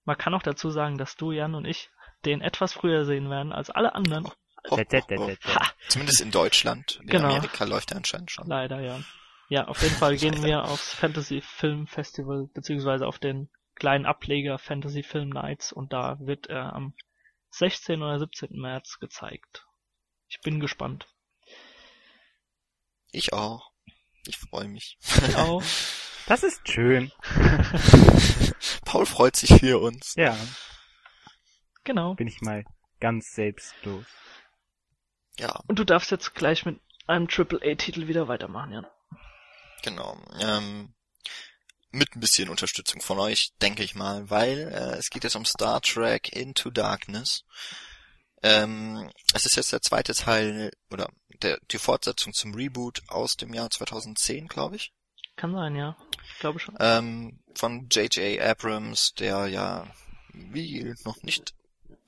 man kann auch dazu sagen, dass du, Jan und ich den etwas früher sehen werden als alle anderen. Dä, ho. dä, dä. Zumindest in Deutschland. In Genau. Amerika läuft er anscheinend schon. Leider, ja. Ja, auf jeden Fall gehen wir aufs Fantasy Film Festival, beziehungsweise auf den kleinen Ableger Fantasy Film Nights und da wird er am 16. oder 17. März gezeigt. Ich bin gespannt. Ich auch. Ich freue mich. Ich auch. Das ist schön. Paul freut sich für uns. Ja, genau. bin ich mal ganz selbstlos. Ja, Und du darfst jetzt gleich mit einem Triple-A-Titel wieder weitermachen, Jan. genau. Ähm, mit ein bisschen Unterstützung von euch, denke ich mal, weil äh, es geht jetzt um Star Trek Into Darkness. Ähm, es ist jetzt der zweite Teil oder der, die Fortsetzung zum Reboot aus dem Jahr 2010, glaube ich. Kann sein, ja. Ich glaube schon. ähm, von J.J. Abrams, der ja, wie noch nicht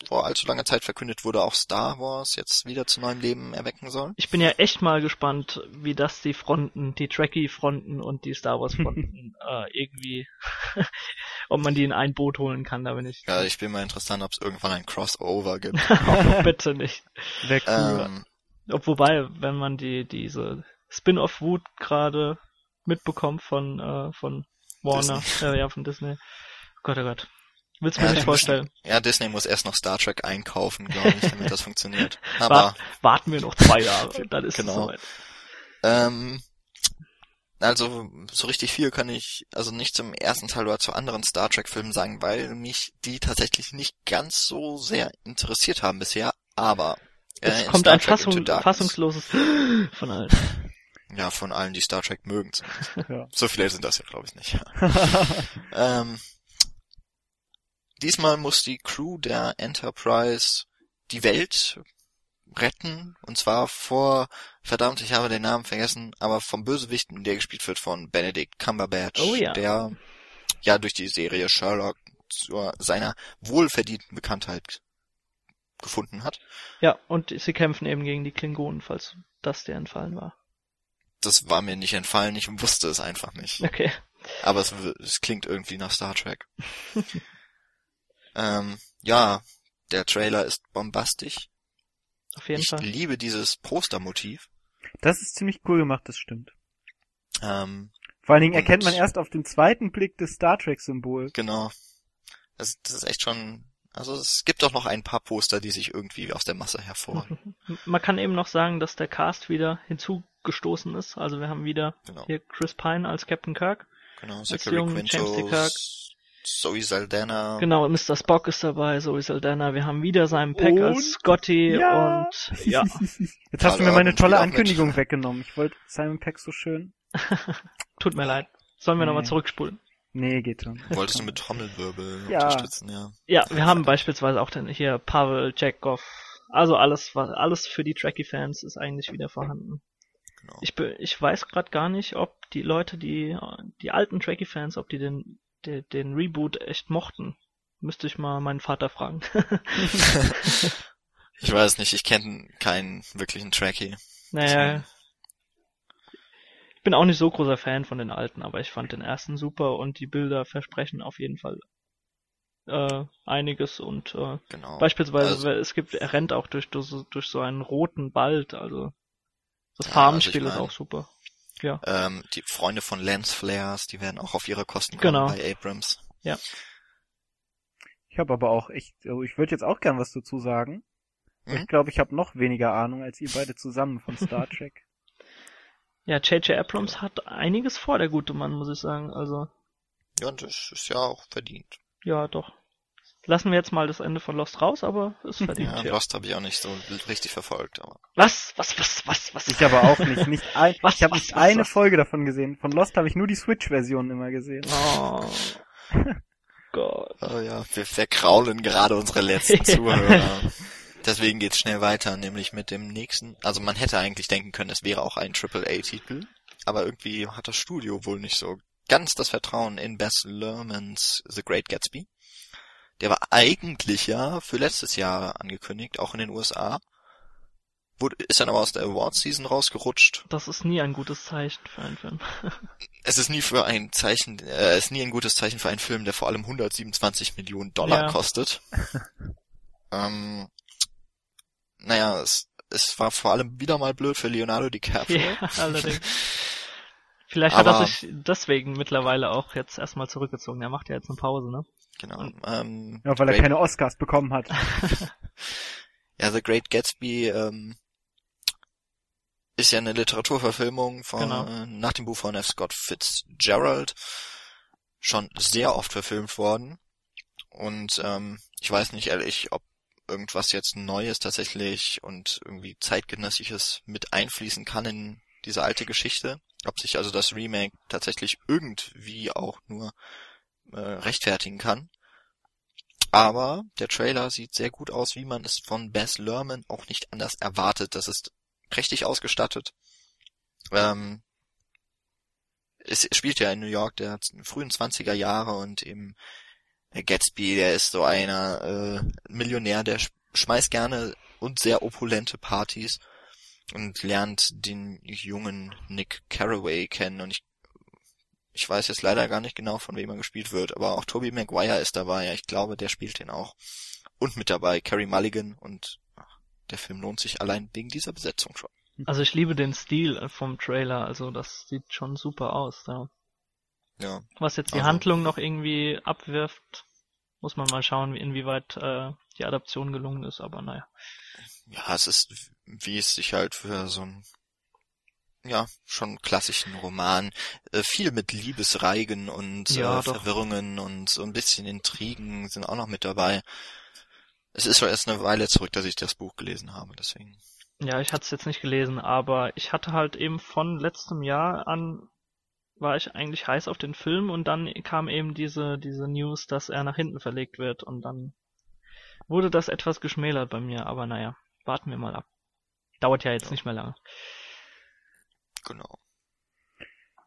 vor allzu langer Zeit verkündet wurde, auch Star Wars jetzt wieder zu neuem Leben erwecken soll. Ich bin ja echt mal gespannt, wie das die Fronten, die Trekkie-Fronten und die Star Wars-Fronten äh, irgendwie, ob man die in ein Boot holen kann, da bin ich. Ja, ich bin mal interessant, ob es irgendwann ein Crossover gibt. Oh, bitte nicht. Wäre cool. ähm, Ob, wobei, wenn man die diese Spin-off-Wut gerade mitbekommt von äh, von Warner, äh, ja von Disney. Gott, oh Gott. Willst du mir ja, nicht vorstellen? Ja, Disney muss erst noch Star Trek einkaufen, glaube ich, damit das funktioniert. Aber Warten wir noch zwei Jahre, dann ist Genau. es soweit. Ähm, also so richtig viel kann ich also nicht zum ersten Teil oder zu anderen Star Trek Filmen sagen, weil mich die tatsächlich nicht ganz so sehr interessiert haben bisher. Aber äh, Es kommt Star ein Fassung, fassungsloses von allen. Ja, von allen, die Star Trek mögen. Ja. So viele sind das ja, glaube ich, nicht. ähm, diesmal muss die Crew der Enterprise die Welt retten. Und zwar vor, verdammt, ich habe den Namen vergessen, aber vom Bösewichten, der gespielt wird von Benedict Cumberbatch, Oh ja. der ja durch die Serie Sherlock zu seiner wohlverdienten Bekanntheit gefunden hat. Ja, und sie kämpfen eben gegen die Klingonen, falls das dir entfallen war. Das war mir nicht entfallen, ich wusste es einfach nicht. Okay. Aber es, es klingt irgendwie nach Star Trek. ähm, ja, der Trailer ist bombastisch. Auf jeden Ich Fall. liebe dieses Postermotiv. Das ist ziemlich cool gemacht, das stimmt. Ähm, Vor allen Dingen erkennt man erst auf den zweiten Blick das Star Trek-Symbol. genau. Das, das ist echt schon. Also es gibt doch noch ein paar Poster, die sich irgendwie aus der Masse hervorheben. Man kann eben noch sagen, dass der Cast wieder hinzugestoßen ist. Also wir haben wieder Genau. hier Chris Pine als Captain Kirk. Genau. Zachary jungen James T. Quinto, Kirk. Zoe Saldana. Genau, Mr. Spock ist dabei, Zoe Saldana. Wir haben wieder Simon Peck Und? als Scotty Ja. und ja, Jetzt hast du mir meine tolle auch mit. Ankündigung weggenommen. Ich wollte Simon Peck so schön. tut mir leid. Sollen wir Nee. nochmal zurückspulen? Nee, geht schon. Wolltest du mit Trommelwirbel Ja. unterstützen, ja. Ja, wir haben beispielsweise auch den hier Pavel Chekhov. Also alles, was alles für die Trekkie-Fans ist eigentlich wieder vorhanden. Genau. Ich, ich weiß gerade gar nicht, ob die Leute, die die alten Trekkie-Fans, ob die den, den den Reboot echt mochten. Müsste ich mal meinen Vater fragen. Ich weiß nicht, ich kenne keinen wirklichen Trekkie. naja, ich bin auch nicht so großer Fan von den alten, aber ich fand den ersten super und die Bilder versprechen auf jeden Fall äh, einiges und äh, Genau. Beispielsweise, Also- es gibt, er rennt auch durch, durch, so- durch so einen roten Wald, also das Ja, Farbenspiel also ich ist mein- auch super. Ja, Ähm, die Freunde von Lance Flares, die werden auch auf ihre Kosten Genau. kommen bei Abrams. Ich habe aber auch echt, also ich würde jetzt auch gern was dazu sagen. Mhm. Ich glaube, ich habe noch weniger Ahnung als ihr beide zusammen von Star Trek. ja, J.J. Abrams hat einiges vor, der gute Mann, muss ich sagen. Also, Ja, und das ist ja auch verdient. ja, doch. Lassen wir jetzt mal das Ende von Lost raus, aber ist verdient. Ja, ja. Lost habe ich auch nicht so richtig verfolgt, aber Was? Was? Was? Was? Was? Ich aber auch nicht. nicht ein, Was, ich habe was, nicht was, eine was? Folge davon gesehen. Von Lost habe ich nur die Switch-Version immer gesehen. Oh. Gott. oh ja, wir verkraulen gerade unsere letzten Zuhörer. Deswegen geht's schnell weiter, nämlich mit dem nächsten. Also man hätte eigentlich denken können, es wäre auch ein AAA-Titel, aber irgendwie hat das Studio wohl nicht so ganz das Vertrauen in Bess Lermans The Great Gatsby. Der war eigentlich ja für letztes Jahr angekündigt, auch in den USA. Wurde, ist dann aber aus der Awards-Season rausgerutscht. Das ist nie ein gutes Zeichen für einen Film. Es ist nie für ein Zeichen, äh, es ist nie ein gutes Zeichen für einen Film, der vor allem 127 Millionen Dollar Ja. kostet. ähm, naja, es, es war vor allem wieder mal blöd für Leonardo DiCaprio. ja, allerdings. Vielleicht hat Aber- er sich deswegen mittlerweile auch jetzt erstmal zurückgezogen. Er macht ja jetzt eine Pause, ne? Genau. Ähm, Ja, weil er Great, keine Oscars bekommen hat. ja, The Great Gatsby ähm, ist ja eine Literaturverfilmung von Genau. äh, nach dem Buch von F. Scott Fitzgerald schon sehr oft verfilmt worden. Und ähm, ich weiß nicht ehrlich, ob irgendwas jetzt Neues tatsächlich und irgendwie zeitgenössisches mit einfließen kann in diese alte Geschichte. Ob sich also das Remake tatsächlich irgendwie auch nur äh, rechtfertigen kann. Aber der Trailer sieht sehr gut aus, wie man es von Bess Lerman auch nicht anders erwartet. Das ist prächtig ausgestattet. Ähm, es spielt ja in New York der frühen 20er Jahre und eben der Gatsby, der ist so einer äh, Millionär, der sch schmeißt gerne und sehr opulente Partys und lernt den jungen Nick Carraway kennen und ich ich weiß jetzt leider gar nicht genau, von wem er gespielt wird, aber auch Tobey Maguire ist dabei. Ich glaube, der spielt den auch. Und mit dabei Carrie Mulligan und ach, der Film lohnt sich allein wegen dieser Besetzung schon. Also ich liebe den Stil vom Trailer, also das sieht schon super aus. Ja. Ja, Was jetzt die Also- Handlung noch irgendwie abwirft, muss man mal schauen, wie- inwieweit äh, die Adaption gelungen ist, aber naja. ja, es ist, wie es sich halt für so einen, ja, schon klassischen Roman, äh, viel mit Liebesreigen und Ja, äh. Verwirrungen und so ein bisschen Intrigen sind auch noch mit dabei. Es ist schon erst eine Weile zurück, dass ich das Buch gelesen habe, deswegen. Ja, ich hatte es jetzt nicht gelesen, aber ich hatte halt eben von letztem Jahr an war ich eigentlich heiß auf den Film und dann kam eben diese diese News, dass er nach hinten verlegt wird und dann wurde das etwas geschmälert bei mir, aber naja, warten wir mal ab. Dauert ja jetzt Ja. nicht mehr lange. Genau.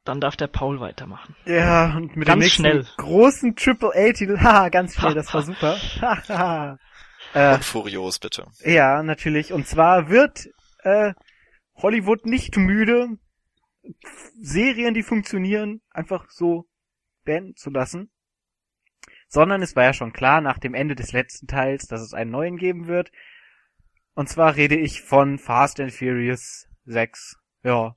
Dann darf der Paul weitermachen. Ja, und mit Ganz dem nächsten schnell. großen Triple-A-Titel, haha, ganz schnell, das war super. Haha. äh, Und Furios, bitte. ja, natürlich. Und zwar wird äh, Hollywood nicht müde, Serien, die funktionieren, einfach so beenden zu lassen. Sondern es war ja schon klar nach dem Ende des letzten Teils, dass es einen neuen geben wird. Und zwar rede ich von Fast and Furious 6. Ja,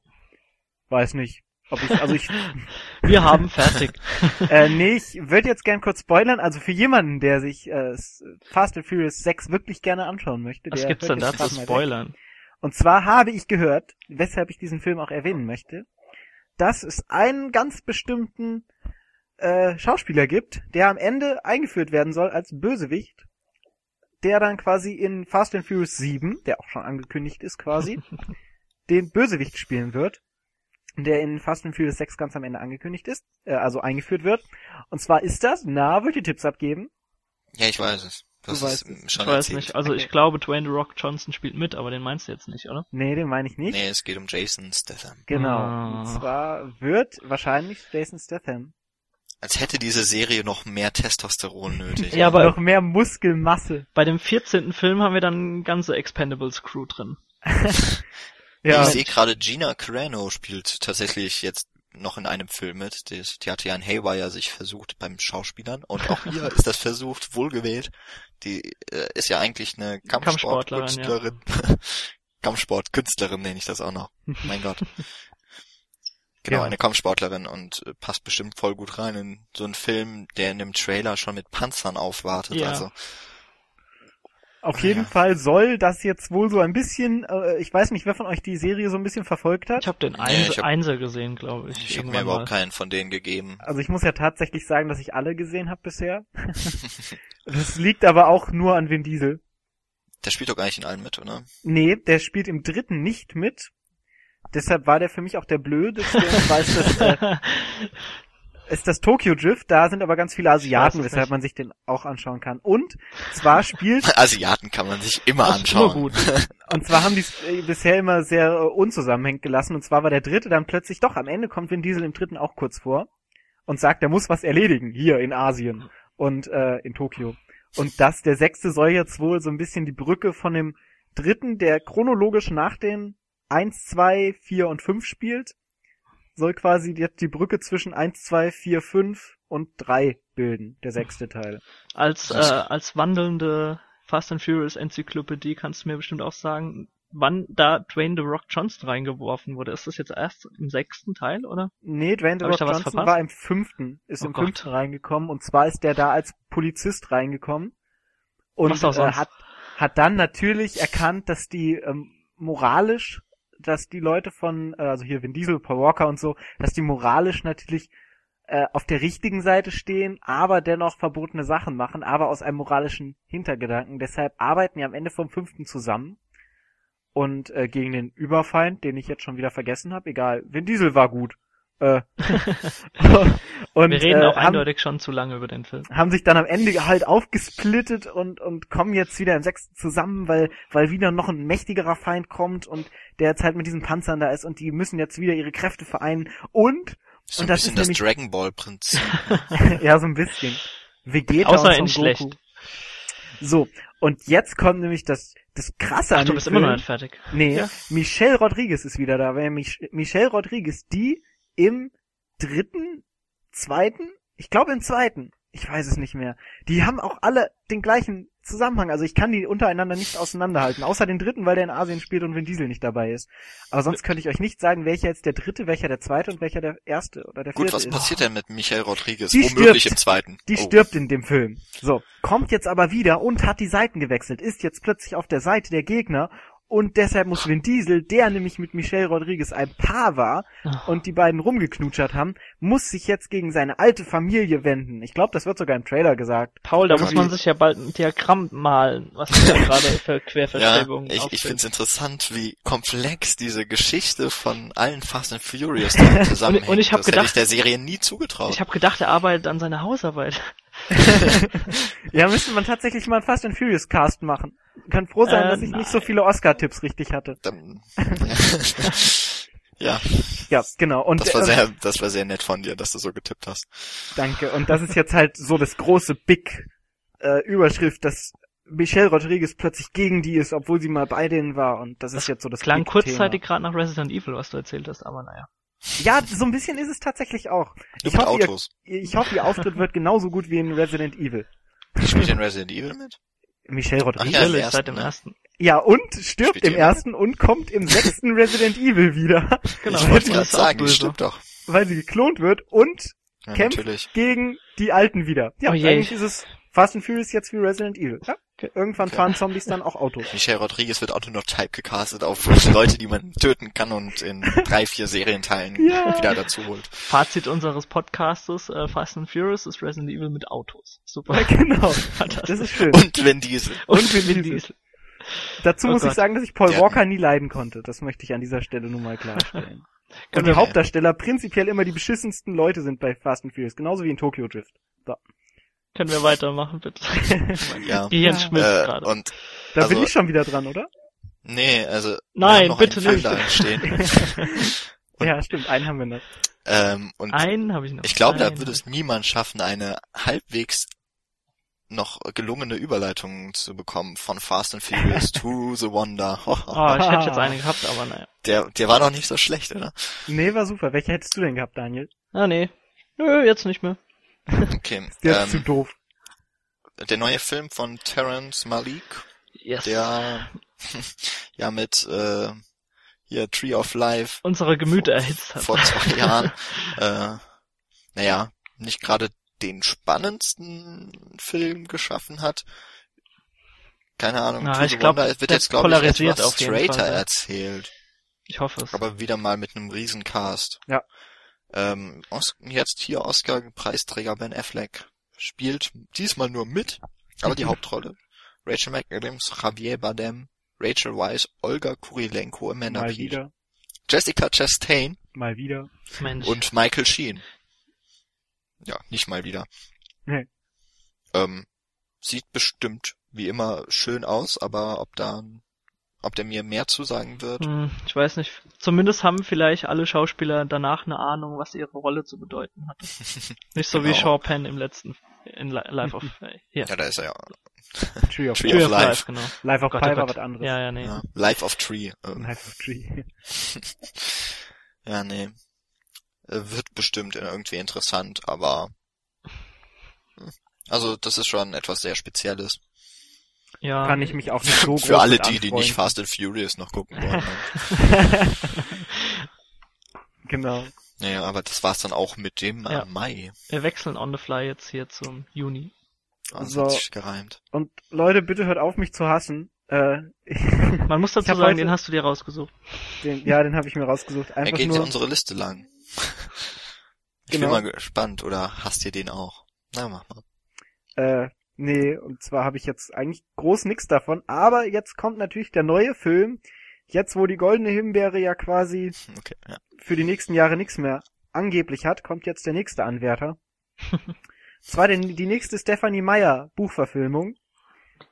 weiß nicht. Ob ich, also ich, Wir haben fertig. äh, nee, ich würde jetzt gern kurz spoilern. Also für jemanden, der sich äh, Fast and Furious 6 wirklich gerne anschauen möchte. Was der gibt's denn da zu weg. spoilern? Und zwar habe ich gehört, weshalb ich diesen Film auch erwähnen möchte, dass es einen ganz bestimmten äh, Schauspieler gibt, der am Ende eingeführt werden soll als Bösewicht, der dann quasi in Fast and Furious 7, der auch schon angekündigt ist quasi, den Bösewicht spielen wird, der in Fast and Furious 6 ganz am Ende angekündigt ist, äh, also eingeführt wird. Und zwar ist das, na, wollt ihr Tipps abgeben? Ja, ich weiß es. Das Du ist weißt es. schon Ich weiß erzählt. nicht. Also ich Okay. glaube, Dwayne The Rock Johnson spielt mit, aber den meinst du jetzt nicht, oder? Nee, den meine ich nicht. Nee, es geht um Jason Statham. Genau. Ah. Und zwar wird wahrscheinlich Jason Statham Als hätte diese Serie noch mehr Testosteron nötig. Ja, aber noch mehr Muskelmasse. bei dem 14. Film haben wir dann eine ganze Expendables Crew drin. Ja, Ich sehe gerade, Gina Carano spielt tatsächlich jetzt noch in einem Film mit. Die, die hatte ja in Haywire sich versucht beim Schauspielern und auch hier ist das versucht, wohlgewählt. Die äh, ist ja eigentlich eine Kampfsportkünstlerin. Kampfsportkünstlerin nenne ich das auch noch. Mein Gott. Genau, Ja. eine Kampfsportlerin und äh, passt bestimmt voll gut rein in so einen Film, der in dem Trailer schon mit Panzern aufwartet. Ja. Also auf jeden Ja. Fall soll das jetzt wohl so ein bisschen, äh, ich weiß nicht, wer von euch die Serie so ein bisschen verfolgt hat. Ich habe den Nee, Eins ich hab- Einser gesehen, glaube ich. ich habe mir irgendwann überhaupt mal. keinen von denen gegeben. Also ich muss ja tatsächlich sagen, dass ich alle gesehen habe bisher. das liegt aber auch nur an Vin Diesel. Der spielt doch gar nicht in allen mit, oder? Nee, der spielt im dritten nicht mit. Deshalb war der für mich auch der blödeste, weil es das, äh, ist das Tokyo Drift, da sind aber ganz viele Asiaten, es weshalb nicht. man sich den auch anschauen kann. Und zwar spielt Asiaten kann man sich immer ist immer anschauen. gut. Und zwar haben die es äh, bisher immer sehr äh, unzusammenhängend gelassen. Und zwar war der dritte dann plötzlich doch am Ende kommt Vin Diesel im dritten auch kurz vor und sagt, er muss was erledigen hier in Asien und äh, in Tokio. Und das, der sechste soll jetzt wohl so ein bisschen die Brücke von dem dritten, der chronologisch nach den 1, 2, 4 und 5 spielt, soll quasi jetzt die Brücke zwischen 1, 2, 4, 5 und 3 bilden, der sechste Teil. Als, äh, als wandelnde Fast and Furious Enzyklopädie kannst du mir bestimmt auch sagen, wann da Dwayne The Rock Johnson reingeworfen wurde. Ist das jetzt erst im sechsten Teil, oder? Nee, Dwayne The Hab Rock da was Johnson verpasst? war im fünften, ist Oh im Gott. fünften reingekommen und zwar ist der da als Polizist reingekommen und äh, hat, hat dann natürlich erkannt, dass die ähm, moralisch, dass die Leute von, äh, also hier Vin Diesel, Paul Walker und so, dass die moralisch natürlich äh, auf der richtigen Seite stehen, aber dennoch verbotene Sachen machen, aber aus einem moralischen Hintergedanken. Deshalb arbeiten die am Ende vom fünften zusammen und äh, gegen den Überfeind, den ich jetzt schon wieder vergessen habe, egal, Vin Diesel war gut. Äh, und Wir reden äh, auch haben, eindeutig schon zu lange über den Film. haben sich dann am Ende halt aufgesplittet und und kommen jetzt wieder im sechsten zusammen, weil weil wieder noch ein mächtigerer Feind kommt und der jetzt halt mit diesen Panzern da ist und die müssen jetzt wieder ihre Kräfte vereinen und So Und ein das bisschen ist das nämlich- Dragon Ball Prinzip. ja so ein bisschen Vegeta Außer und in Son schlecht. Goku. So und jetzt kommt nämlich das das krasse Ach, an du bist immer noch Film. nicht fertig. Nee, Ja. Michelle Rodriguez ist wieder da. Weil Mich Michelle Rodriguez, die im dritten, zweiten, ich glaube im zweiten, ich weiß es nicht mehr. Die haben auch alle den gleichen Zusammenhang. Also ich kann die untereinander nicht auseinanderhalten. Außer den dritten, weil der in Asien spielt und Vin Diesel nicht dabei ist. Aber sonst könnte ich euch nicht sagen, welcher jetzt der dritte, welcher der zweite und welcher der erste oder der Gut, vierte was ist. passiert denn mit Michael Rodriguez? Die Womöglich stirbt. im zweiten. Die Oh. stirbt in dem Film. So, kommt jetzt aber wieder und hat die Seiten gewechselt, ist jetzt plötzlich auf der Seite der Gegner und deshalb muss Vin Diesel, der nämlich mit Michelle Rodriguez ein Paar war und die beiden rumgeknutschert haben, muss sich jetzt gegen seine alte Familie wenden. Ich glaube, das wird sogar im Trailer gesagt. Paul, da muss man sich ja bald ein Diagramm malen, was du da gerade für Ja, Querverschiebungen ich, ich finde es interessant, wie komplex diese Geschichte von allen Fast and Furious da zusammenhängt. und ich hab das hätte ich gedacht- der Serie nie zugetraut. Ich habe gedacht, er arbeitet an seiner Hausarbeit. Ja, müsste man tatsächlich mal einen Fast and Furious Cast machen. Kann froh sein, Äh, dass ich nicht so nein. viele Oscar-Tipps richtig hatte. Dann, ja, Ja, genau. Und das war äh, sehr, das war sehr nett von dir, dass du so getippt hast. Danke. Und das ist jetzt halt so das große Big äh, Überschrift, das Michelle Rodriguez plötzlich gegen die ist, obwohl sie mal bei denen war und das, ist jetzt so das Klang big kurzzeitig gerade nach Resident Evil, was du erzählt hast, aber naja. Ja, so ein bisschen ist es tatsächlich auch. Ich hoffe, ihr, Autos. ich hoffe, ihr Auftritt wird genauso gut wie in Resident Evil. Spielt in Resident Evil mit? Michelle Rodriguez. Ach ja, ersten, seit dem ne? ersten. Ja, und stirbt Spielt im ersten und kommt im sechsten Resident Evil wieder, Genau, ich weil wollte gerade sagen, die böse. stimmt doch. weil sie geklont wird und Ja, Kämpft natürlich. gegen die Alten wieder. Ja, Oh eigentlich ist es Fast and Furious jetzt wie Resident Evil. Ja? Irgendwann Okay. fahren Zombies dann auch Autos. Michelle Rodriguez wird auch nur noch type gecastet auf Leute, die man töten kann und in drei, vier Serienteilen Ja. wieder dazu holt. Fazit unseres Podcastes, äh, Fast and Furious ist Resident Evil mit Autos. Super. Ja, genau. Das ist schön. Und Vin Diesel. Und Vin Diesel. Dazu Oh muss ich Gott. sagen, dass ich Paul Der- Walker nie leiden konnte. Das möchte ich an dieser Stelle nun mal klarstellen. Und die Hauptdarsteller prinzipiell immer die beschissensten Leute sind bei Fast and Furious, genauso wie in Tokyo Drift. Können wir weitermachen, bitte? Ja. Gehirn Ja. schmilzt Äh, gerade. und Da Also- bin ich schon wieder dran, oder? nee, also wir Nein, haben noch bitte nicht. Und- ja, stimmt, einen haben wir noch. Ähm, und Einen habe ich noch. ich glaube, da würde es niemand schaffen, eine halbwegs noch gelungene Überleitung zu bekommen von Fast and Furious to The Wonder. Oh, ich hätte jetzt einen gehabt, aber naja. Der, der war doch nicht so schlecht, oder? Nee, war super. Welche hättest du denn gehabt, Daniel? Ah, nee. Nö, jetzt nicht mehr. Okay. Der ist zu Ähm, doof. der neue Film von Terrence Malik, Yes. der ja mit äh, hier Tree of Life Unsere Gemüter erhitzt hat. vor zwei Jahren, äh, naja, nicht gerade den spannendsten Film geschaffen hat. Keine Ahnung, Na, ich the glaub, Wonder wird jetzt, glaube ich, etwas straighter Fall, ja. erzählt. Ich hoffe es. Aber wieder mal mit einem Riesencast. Ja. Ähm, Os jetzt hier Oscar-Preisträger Ben Affleck spielt diesmal nur mit, aber die Hauptrolle. Rachel McAdams, Javier Bardem, Rachel Weisz, Olga Kurilenko, Amanda Mal Peet, wieder, Jessica Chastain mal wieder. Mensch. und Michael Sheen. Ja, nicht mal wieder. Nee. Ähm, sieht bestimmt wie immer schön aus, aber ob da, ob der mir mehr zusagen wird, Hm, ich weiß nicht. Zumindest haben vielleicht alle Schauspieler danach eine Ahnung, was ihre Rolle zu bedeuten hatte. Nicht so wie Genau. Sean Penn im letzten in Li- Life of äh, hier. ja, da ist er ja, Tree of Tree Life. of Life. genau. Life of Gott, Pi oh war Gott. was anderes. Ja, ja, nee. ja. Life of Tree. Ähm, Life of Tree. Ja, nee. Äh, Wird bestimmt irgendwie interessant, aber hm. also das ist schon etwas sehr Spezielles. Ja. Kann ich mich auch nicht so Für alle die, die nicht. Fast and Furious noch gucken wollen. Genau. naja, aber das war's dann auch mit dem Ja. Mai. Wir wechseln on the fly jetzt hier zum Juni. Also So. hat sich gereimt. Und Leute, bitte hört auf, mich zu hassen. Äh, Man muss dazu sagen, heute- den hast du dir rausgesucht. den, ja, den habe ich mir rausgesucht. Er Einfach geht ja nur. unsere Liste lang. Ich Genau. bin mal gespannt, oder hast ihr den auch? Na, mach mal. Äh, nee, und zwar habe ich jetzt eigentlich groß nix davon, aber jetzt kommt natürlich der neue Film. Jetzt, wo die Goldene Himbeere ja quasi Okay, ja. für die nächsten Jahre nichts mehr angeblich hat, kommt jetzt der nächste Anwärter. zwar den, die nächste Stephanie Meyer Buchverfilmung.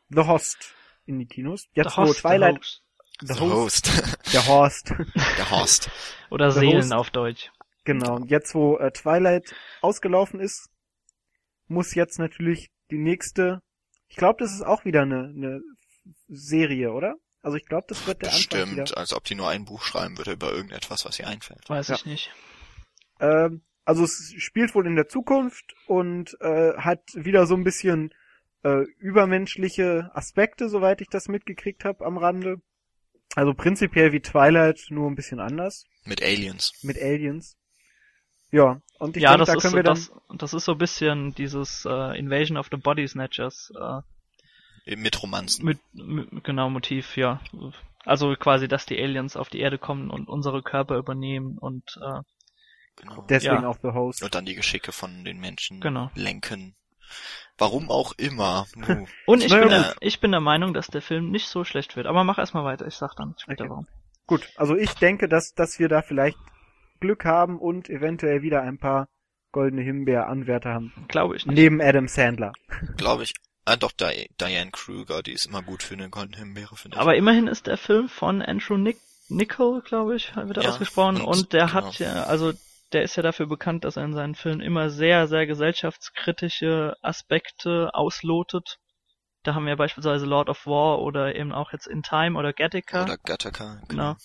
The Host in die Kinos. Jetzt, The wo Host, the Twilight, Host. The The Host, Host. der Horst. Der Horst. Oder The Seelen Host. auf Deutsch. Genau. Und Jetzt, wo äh, Twilight ausgelaufen ist, muss jetzt natürlich die nächste. Ich glaube, das ist auch wieder eine, eine Serie, oder? Also ich glaube, das wird der Anfang wieder. Bestimmt, als ob die nur ein Buch schreiben würde über irgendetwas, was ihr einfällt. Weiß Ja. ich nicht. Ähm, also es spielt wohl in der Zukunft und äh, hat wieder so ein bisschen äh, übermenschliche Aspekte, soweit ich das mitgekriegt habe am Rande. Also prinzipiell wie Twilight, nur ein bisschen anders Mit Aliens. mit Aliens. Ja, und ich ja, denke, das da ist können so, wir dann das, das ist so ein bisschen dieses äh, Invasion of the Body Snatchers äh, Mit Romanzen. mit, mit genau Motiv, ja. Also quasi, dass die Aliens auf die Erde kommen und unsere Körper übernehmen und äh, Genau. deswegen ja. auch The Host. Und dann die Geschicke von den Menschen Genau. lenken. Warum auch immer. Und ich Naja, bin, der, ich bin der Meinung, dass der Film nicht so schlecht wird. Aber mach erstmal weiter, ich sag dann später Okay. warum. Gut, also ich denke, dass, dass wir da vielleicht Glück haben und eventuell wieder ein paar goldene Himbeer-Anwärter haben. Glaube ich nicht. Neben Adam Sandler. Glaube ich. Ah, doch, Di Diane Kruger, die ist immer gut für eine goldene Himbeere, finde ich. Aber immerhin ist der Film von Andrew Nick Nicol, glaube ich, wird er Ja, ausgesprochen. und- Und der genau. hat ja, also der ist ja dafür bekannt, dass er in seinen Filmen immer sehr, sehr gesellschaftskritische Aspekte auslotet. Da haben wir beispielsweise Lord of War oder eben auch jetzt In Time oder Gattaca. Oder Gattaca, genau.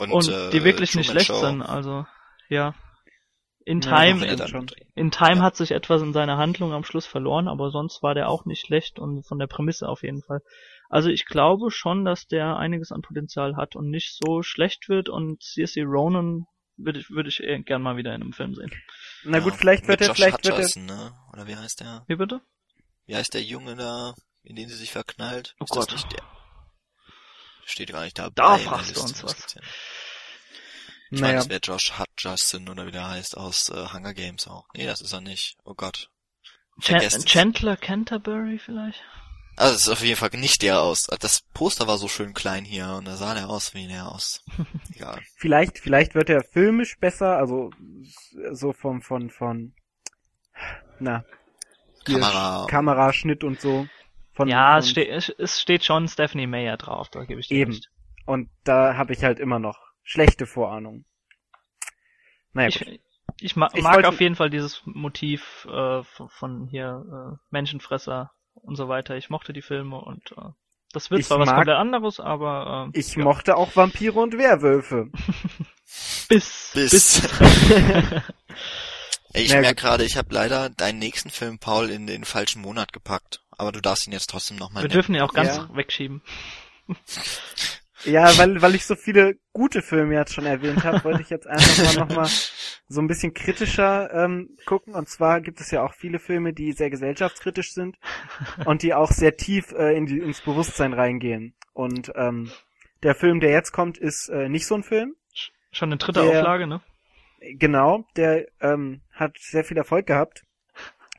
Und, Und äh, die wirklich nicht Truman schlecht Show. sind, also ja. In Ja, Time, doch, in, Time Ja. hat sich etwas in seiner Handlung am Schluss verloren, aber sonst war der auch nicht schlecht und von der Prämisse auf jeden Fall. Also ich glaube schon, dass der einiges an Potenzial hat und nicht so schlecht wird und CSC Ronan würde ich, würde ich gern mal wieder in einem Film sehen. Na gut, Ja, vielleicht wird er, vielleicht wird er, ne? Oder wie heißt der? Wie bitte? Wie heißt der Junge da, in den sie sich verknallt? Oh ist das Gott. nicht der? Steht gar nicht dabei. Da fragst du uns das was. ja. Ich meine, naja, das wäre Josh Hutcherson oder wie der heißt aus äh, Hunger Games auch. Nee, das ist er nicht. Oh Gott. Vergesst Chan es. Chandler Canterbury vielleicht? Also es ist auf jeden Fall nicht der aus. Das Poster war so schön klein hier und da sah der aus wie der aus. Egal. vielleicht, vielleicht wird er filmisch besser, also so vom, von, von, na, Kamera. Kameraschnitt und so. Von, ja, von, es, steht, es, steht schon Stephanie Meyer drauf, da gebe ich dir Eben. recht. Und da habe ich halt immer noch schlechte Vorahnungen. Naja, gut. Ich, ich, ma Ich mag wollte- auf jeden Fall dieses Motiv äh, von, von hier äh, Menschenfresser und so weiter. Ich mochte die Filme und äh, das wird Ich zwar was mag- komplett anderes, aber äh, Ich ja. mochte auch Vampire und Werwölfe. bis Bis. Ey, ich merke gerade, ich habe leider deinen nächsten Film, Paul, in den falschen Monat gepackt. Aber du darfst ihn jetzt trotzdem nochmal wir dürfen ihn auch ganz Ja. wegschieben. Ja, weil, weil ich so viele gute Filme jetzt schon erwähnt habe, wollte ich jetzt einfach mal nochmal so ein bisschen kritischer ähm, gucken. Und zwar gibt es ja auch viele Filme, die sehr gesellschaftskritisch sind und die auch sehr tief äh, in die, ins Bewusstsein reingehen. Und ähm, der Film, der jetzt kommt, ist äh, nicht so ein Film. Schon eine dritte Der- Auflage, ne? Genau, der ähm, hat sehr viel Erfolg gehabt.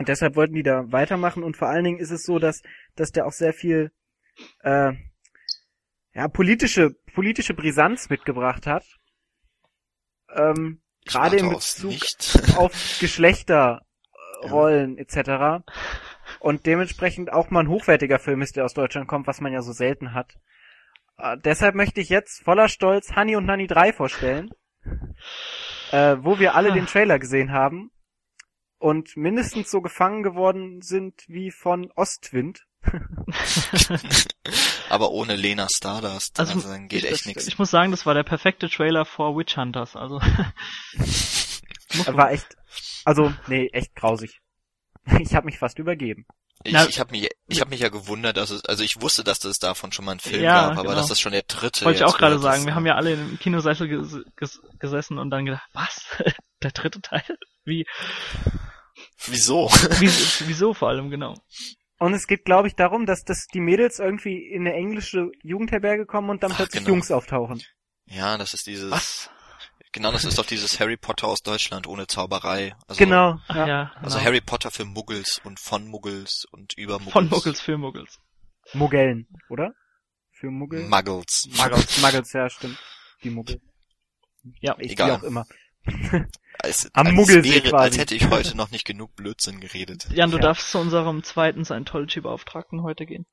Und deshalb wollten die da weitermachen. Und vor allen Dingen ist es so, dass, dass der auch sehr viel äh, ja, politische, politische Brisanz mitgebracht hat. Ähm, gerade aufs Bezug auf Geschlechterrollen etc. Und dementsprechend auch mal ein hochwertiger Film ist, der aus Deutschland kommt, was man ja so selten hat. Äh, deshalb möchte ich jetzt voller Stolz Honey und Nanny 3 vorstellen, äh, wo wir alle den Trailer gesehen haben und mindestens so gefangen geworden sind wie von Ostwind. Aber ohne Lena Stardust. Also, Also, dann geht ich, echt nichts. ich muss sagen, das war der perfekte Trailer vor Witch Hunters. Also War echt, also nee, echt grausig. Ich habe mich fast übergeben. Ich, Na- ich habe mich, ich hab mich ja gewundert, dass es, also ich wusste, dass es davon schon mal einen Film Ja, gab, aber genau. dass das schon der dritte wollte ich auch gerade sagen. ist, Wir haben ja alle im Kinosessel ges ges gesessen und dann gedacht, was? Der dritte Teil? Wie? Wieso? Wie- Wieso vor allem genau? Und es geht, glaube ich, darum, dass, dass die Mädels irgendwie in eine englische Jugendherberge kommen und dann Ach, plötzlich genau. Jungs auftauchen. Ja, das ist dieses. Was? Genau, das ist doch dieses Harry Potter aus Deutschland ohne Zauberei. Also, genau. Ach ja. ja, Also genau. Harry Potter für Muggels und von Muggels und über Muggels. von Muggels für Muggels. Muggellen, oder? Für Muggel? Muggles. Muggles, Muggles, ja, stimmt. Die Muggel. Ja, Ich, Egal. wie auch immer. Als, Am als Muggelsee wäre, quasi. Als hätte ich heute noch nicht genug Blödsinn geredet. Jan, du Ja. darfst zu unserem zweiten Scientology-Beauftragten heute gehen.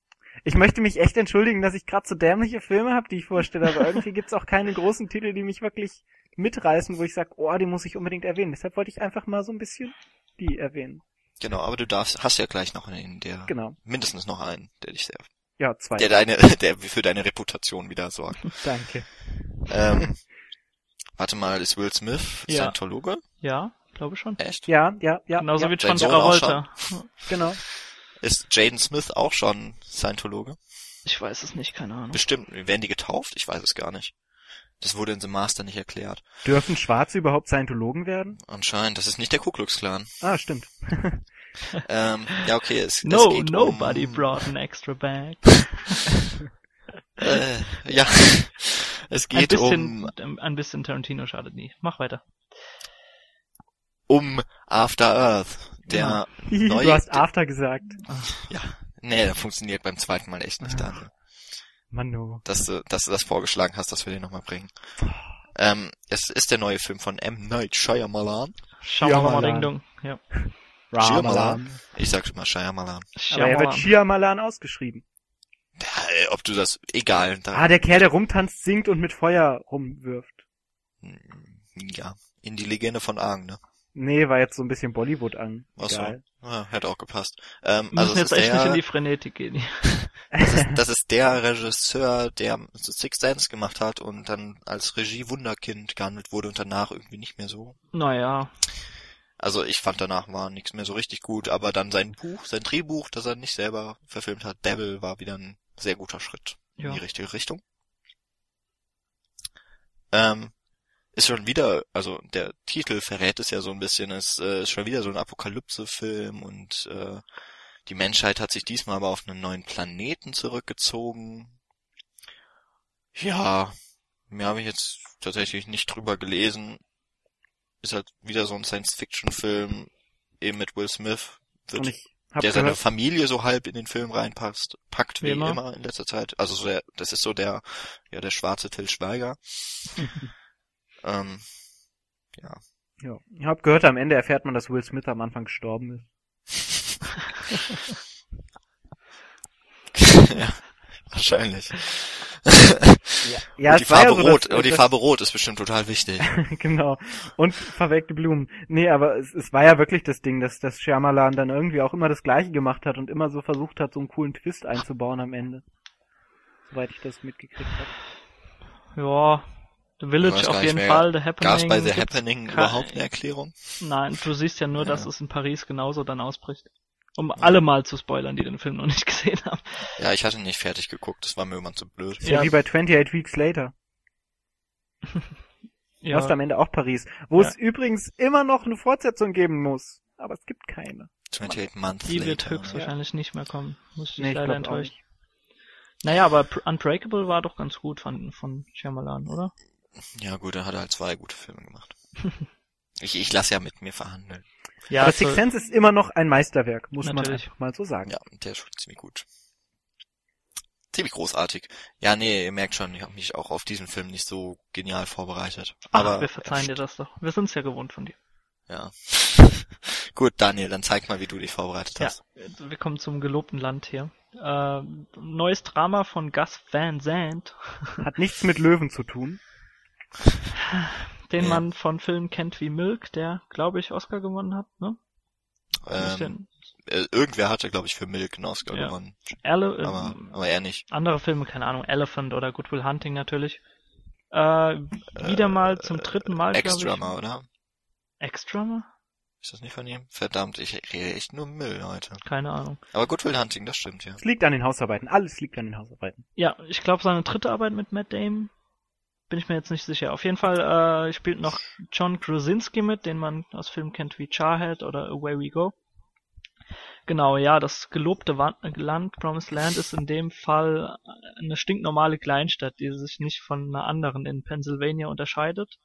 Ich möchte mich echt entschuldigen, dass ich gerade so dämliche Filme habe, die ich vorstelle, aber irgendwie gibt's auch keine großen Titel, die mich wirklich mitreißen, wo ich sage, oh, die muss ich unbedingt erwähnen. Deshalb wollte ich einfach mal so ein bisschen die erwähnen. Genau, aber du darfst, hast ja gleich noch einen, der, Genau. mindestens noch einen, der dich sehr, Ja, zwei. der deine, der für deine Reputation wieder sorgt. Danke. ähm, warte mal, ist Will Smith Ja. Scientologe? Ja, glaube schon. Echt? Ja, ja, ja. Genauso ja, wie John Travolta. Genau. Ist Jaden Smith auch schon Scientologe? Ich weiß es nicht, keine Ahnung. Bestimmt. Werden die getauft? Ich weiß es gar nicht. Das wurde in The Master nicht erklärt. Dürfen Schwarze überhaupt Scientologen werden? Anscheinend. Das ist nicht der Ku Klux Klan. Ah, stimmt. ähm, ja, okay. Es, es No, geht nobody um, brought an extra bag. Äh, ja. Es Ein geht bisschen, um, ein bisschen Tarantino schadet nie. Mach weiter. um After Earth. Der Hihi, neue, du hast After gesagt. ja. Nee, der funktioniert beim zweiten Mal echt nicht, Daniel. Mano. Dass du, dass du das vorgeschlagen hast, dass wir den nochmal bringen. Ähm, es ist der neue Film von M. Night Shyamalan. Mal Shyamalan. Ding Dong. Ja. Ramalan. Ich sag immer Shyamalan. Aber er wird Shyamalan. Shyamalan ausgeschrieben. Ja, ey, ob du das, egal. Da, Ah, der Kerl, der rumtanzt, singt und mit Feuer rumwirft. ja, in die Legende von Argen, ne? Nee, war jetzt so ein bisschen Bollywood an. Ach so. Egal. Ja, hätte auch gepasst. Ähm, Wir also müssen jetzt ist echt nicht in der, die Frenetik gehen. das, ist, das ist der Regisseur, der Six Sense gemacht hat und dann als Regie-Wunderkind gehandelt wurde und danach irgendwie nicht mehr so. Naja, Also ich fand danach war nichts mehr so richtig gut, aber dann sein Buch, sein Drehbuch, das er nicht selber verfilmt hat, Babel, war wieder ein sehr guter Schritt ja. in die richtige Richtung. Ähm, ist schon wieder, also der Titel verrät es ja so ein bisschen, es äh, ist schon wieder so ein Apokalypse-Film und äh, die Menschheit hat sich diesmal aber auf einen neuen Planeten zurückgezogen. Ja, mehr habe ich jetzt tatsächlich nicht drüber gelesen. Ist halt wieder so ein Science-Fiction-Film, eben mit Will Smith, wird, ich hab der seine gehört, Familie so halb in den Film reinpasst, packt wie Wie immer. immer. in letzter Zeit. Also so der, das ist so der, ja, der schwarze Till Schweiger. ähm, ja. ja, ich hab gehört, am Ende erfährt man, dass Will Smith am Anfang gestorben ist. ja, wahrscheinlich. Ja, und die Farbe so, rot, dass- und die Farbe rot ist bestimmt total wichtig. genau. Und verwelkte Blumen. Nee, aber es, es war ja wirklich das Ding, dass, dass Shyamalan dann irgendwie auch immer das Gleiche gemacht hat und immer so versucht hat, so einen coolen Twist einzubauen am Ende. Soweit ich das mitgekriegt habe. ja, The Village auf jeden. Fall, The Happening. Gab es bei The Happening überhaupt eine Erklärung? Nein, du siehst ja nur, dass Ja. es in Paris genauso dann ausbricht. Um alle mal zu spoilern, die den Film noch nicht gesehen haben. Ja, ich hatte nicht fertig geguckt, das war mir immer zu blöd. Ist ja, Ja. wie bei 28 Weeks Later. Du hast Ja, am Ende auch Paris. Wo Ja. es übrigens immer noch eine Fortsetzung geben muss. Aber es gibt keine. 28 Months die wird later. höchstwahrscheinlich nicht mehr kommen. Muss ich Nee, leider nicht. Naja, aber Unbreakable war doch ganz gut von, von Shyamalan, oder? Ja gut, dann hat er halt zwei gute Filme gemacht. ich, ich lasse ja mit mir verhandeln. Ja, Aber also- Sixth Sense ist immer noch ein Meisterwerk, muss man Natürlich. einfach mal so sagen. Ja, der ist schon ziemlich gut. Ziemlich großartig. Ja, nee, ihr merkt schon, ich habe mich auch auf diesen Film nicht so genial vorbereitet. Ach, Aber wir verzeihen dir das doch. Wir sind's ja gewohnt von dir. Ja. Gut, Daniel, dann zeig mal, wie du dich vorbereitet Ja, hast. wir kommen zum gelobten Land hier. Äh, neues Drama von Gus Van Sant, Hat nichts mit Löwen zu tun. den Ja. man von Filmen kennt wie Milk, der, glaube ich, Oscar gewonnen hat, ne? Ähm, äh, irgendwer hatte, glaube ich, für Milk einen Oscar Ja. gewonnen. Ele Aber, aber er nicht. andere Filme, keine Ahnung, Elephant oder Good Will Hunting natürlich. Äh, wieder mal zum dritten Mal, glaube ich. Ex-Drummer, oder? Ex-Drummer? Ist das nicht von ihm? Verdammt, ich rede echt nur Müll heute. Keine Ahnung. Aber Good Will Hunting, das stimmt, ja. Es liegt an den Hausarbeiten. Alles liegt an den Hausarbeiten. Ja, ich glaube, seine dritte Arbeit mit Matt Damon. Bin ich mir jetzt nicht sicher. Auf jeden Fall äh, spielt noch John Krasinski mit, den man aus Filmen kennt wie Charhead oder Away We Go. Genau, ja, das gelobte Land, Promised Land, ist in dem Fall eine stinknormale Kleinstadt, die sich nicht von einer anderen in Pennsylvania unterscheidet.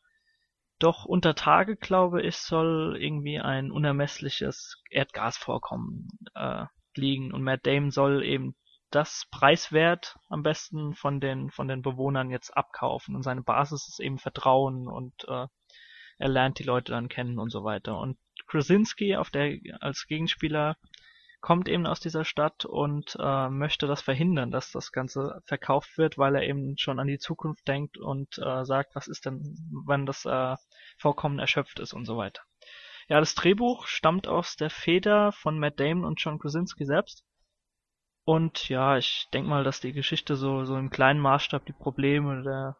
Doch unter Tage, glaube ich, soll irgendwie ein unermessliches Erdgasvorkommen äh, liegen und Matt Damon soll eben das preiswert am besten von den von den Bewohnern jetzt abkaufen und seine Basis ist eben Vertrauen und äh, er lernt die Leute dann kennen und so weiter und Krasinski auf der als Gegenspieler kommt eben aus dieser Stadt und äh, möchte das verhindern, dass das Ganze verkauft wird, weil er eben schon an die Zukunft denkt und äh, sagt, was ist denn, wenn das äh, Vorkommen erschöpft ist und so weiter. Ja, das Drehbuch stammt aus der Feder von Matt Damon und John Krasinski selbst. Und ja, ich denke mal, dass die Geschichte so, so im kleinen Maßstab die Probleme der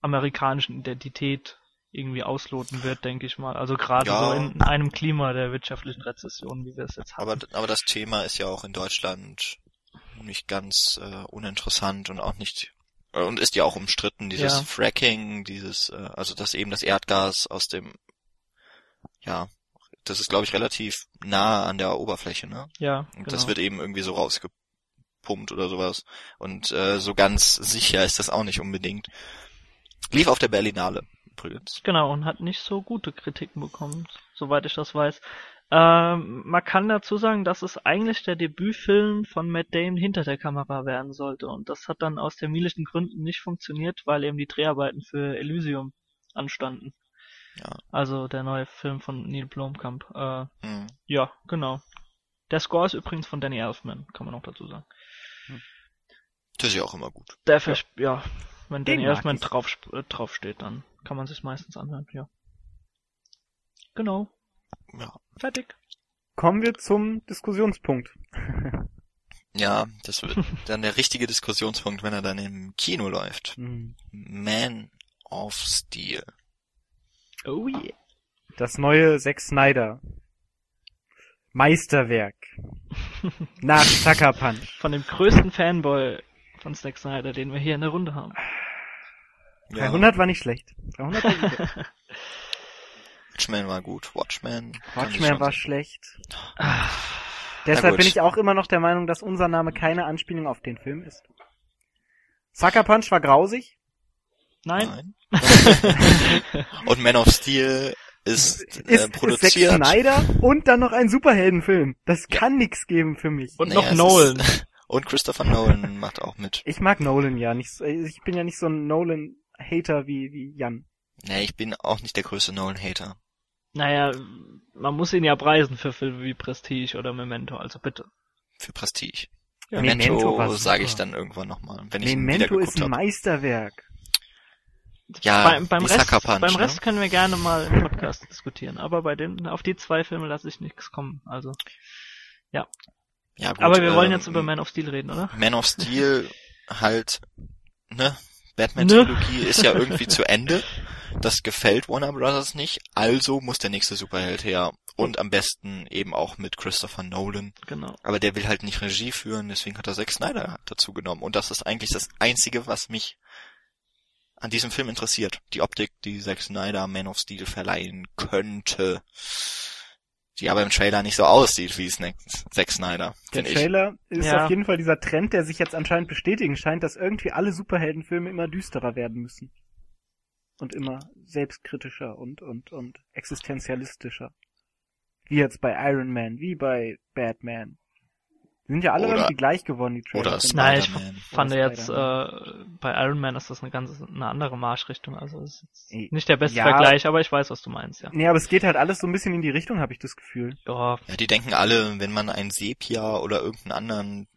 amerikanischen Identität irgendwie ausloten wird, denke ich mal. Also gerade Ja. so in einem Klima der wirtschaftlichen Rezession, wie wir es jetzt haben. Aber, aber das Thema ist ja auch in Deutschland nicht ganz äh, uninteressant und auch nicht äh, und ist ja auch umstritten, dieses Ja. Fracking, dieses, äh, also dass eben das Erdgas aus dem, ja, das ist glaube ich relativ nah an der Oberfläche, ne? ja, Und genau. das wird eben irgendwie so rausgepumpt oder sowas. Und äh, so ganz sicher ist das auch nicht unbedingt. Lief auf der Berlinale übrigens. Genau, und hat nicht so gute Kritiken bekommen, soweit ich das weiß. Ähm, man kann dazu sagen, dass es eigentlich der Debütfilm von Matt Damon hinter der Kamera werden sollte. Und das hat dann aus terminlichen Gründen nicht funktioniert, weil eben die Dreharbeiten für Elysium anstanden. Ja. Also der neue Film von Neil Blomkamp. Äh, Hm. ja, genau. Der Score ist übrigens von Danny Elfman, kann man noch dazu sagen. Das ist ja auch immer gut. Der vers ja. wenn Den Danny mag Elfman ich. drauf, äh, draufsteht, dann kann man sich meistens anhören, ja. Genau. Ja. Fertig. Kommen wir zum Diskussionspunkt. Ja, das wird dann der richtige Diskussionspunkt, wenn er dann im Kino läuft. Hm. Man of Steel. Oh yeah. Das neue Zack Snyder. Meisterwerk. Nach Sucker Punch. Von dem größten Fanboy von Zack Snyder, den wir hier in der Runde haben. 300 war nicht schlecht. 300 war gut. Watchmen war gut. Watchmen. Watchmen war sagen. schlecht. Ah, Deshalb bin ich auch immer noch der Meinung, dass unser Name keine Anspielung auf den Film ist. Sucker Punch war grausig. Nein? Nein. Und Man of Steel ist, Ist, äh, ist Zack produziert. Snyder und dann noch ein Superheldenfilm. Das kann nix geben für mich. Und Naja, noch Nolan. Ist, und Christopher Nolan macht auch mit. Ich mag Nolan ja nicht. so- Ich bin ja nicht so ein Nolan-Hater wie, wie Jan. Nee, ich bin auch nicht der größte Nolan-Hater. Naja, man muss ihn ja preisen für Filme wie Prestige oder Memento, also bitte. Für Prestige. Ja. Memento war Memento sage ich dann irgendwann nochmal, Memento ist ein. Meisterwerk. Ja, beim, beim Rest, Punch, beim ne? Rest können wir gerne mal im Podcast diskutieren, aber bei den, auf die zwei Filme lasse ich nichts kommen, also. Ja, gut, aber wir wollen ähm, jetzt über Man of Steel reden, oder? Man of Steel halt, ne? Ne? Batman-Trilogie ist ja irgendwie zu Ende. Das gefällt Warner Brothers nicht, also muss der nächste Superheld her. Und am besten eben auch mit Christopher Nolan. Genau. Aber der will halt nicht Regie führen, deswegen hat er Zack Snyder dazu genommen. Und das ist eigentlich das Einzige, was mich an diesem Film interessiert. Die Optik, die Zack Snyder Man of Steel verleihen könnte. Die aber im Trailer nicht so aussieht wie Snack- Zack Snyder, Der finde ich. Trailer ist Ja. auf jeden Fall dieser Trend, der sich jetzt anscheinend bestätigen scheint, dass irgendwie alle Superheldenfilme immer düsterer werden müssen. Und immer selbstkritischer und, und, und existenzialistischer. Wie jetzt bei Iron Man, wie bei Batman. Die sind ja alle Oder- irgendwie gleich geworden, die Trailer. oder. Nein, ich fand Oder jetzt, äh, bei Iron Man ist das eine ganz, eine andere Marschrichtung, also ist nicht der beste ja. Vergleich, aber ich weiß, was du meinst, ja. Nee, aber es geht halt alles so ein bisschen in die Richtung, habe ich das Gefühl. Ja, Ja, die denken alle, wenn man ein Sepia oder irgendeinen anderen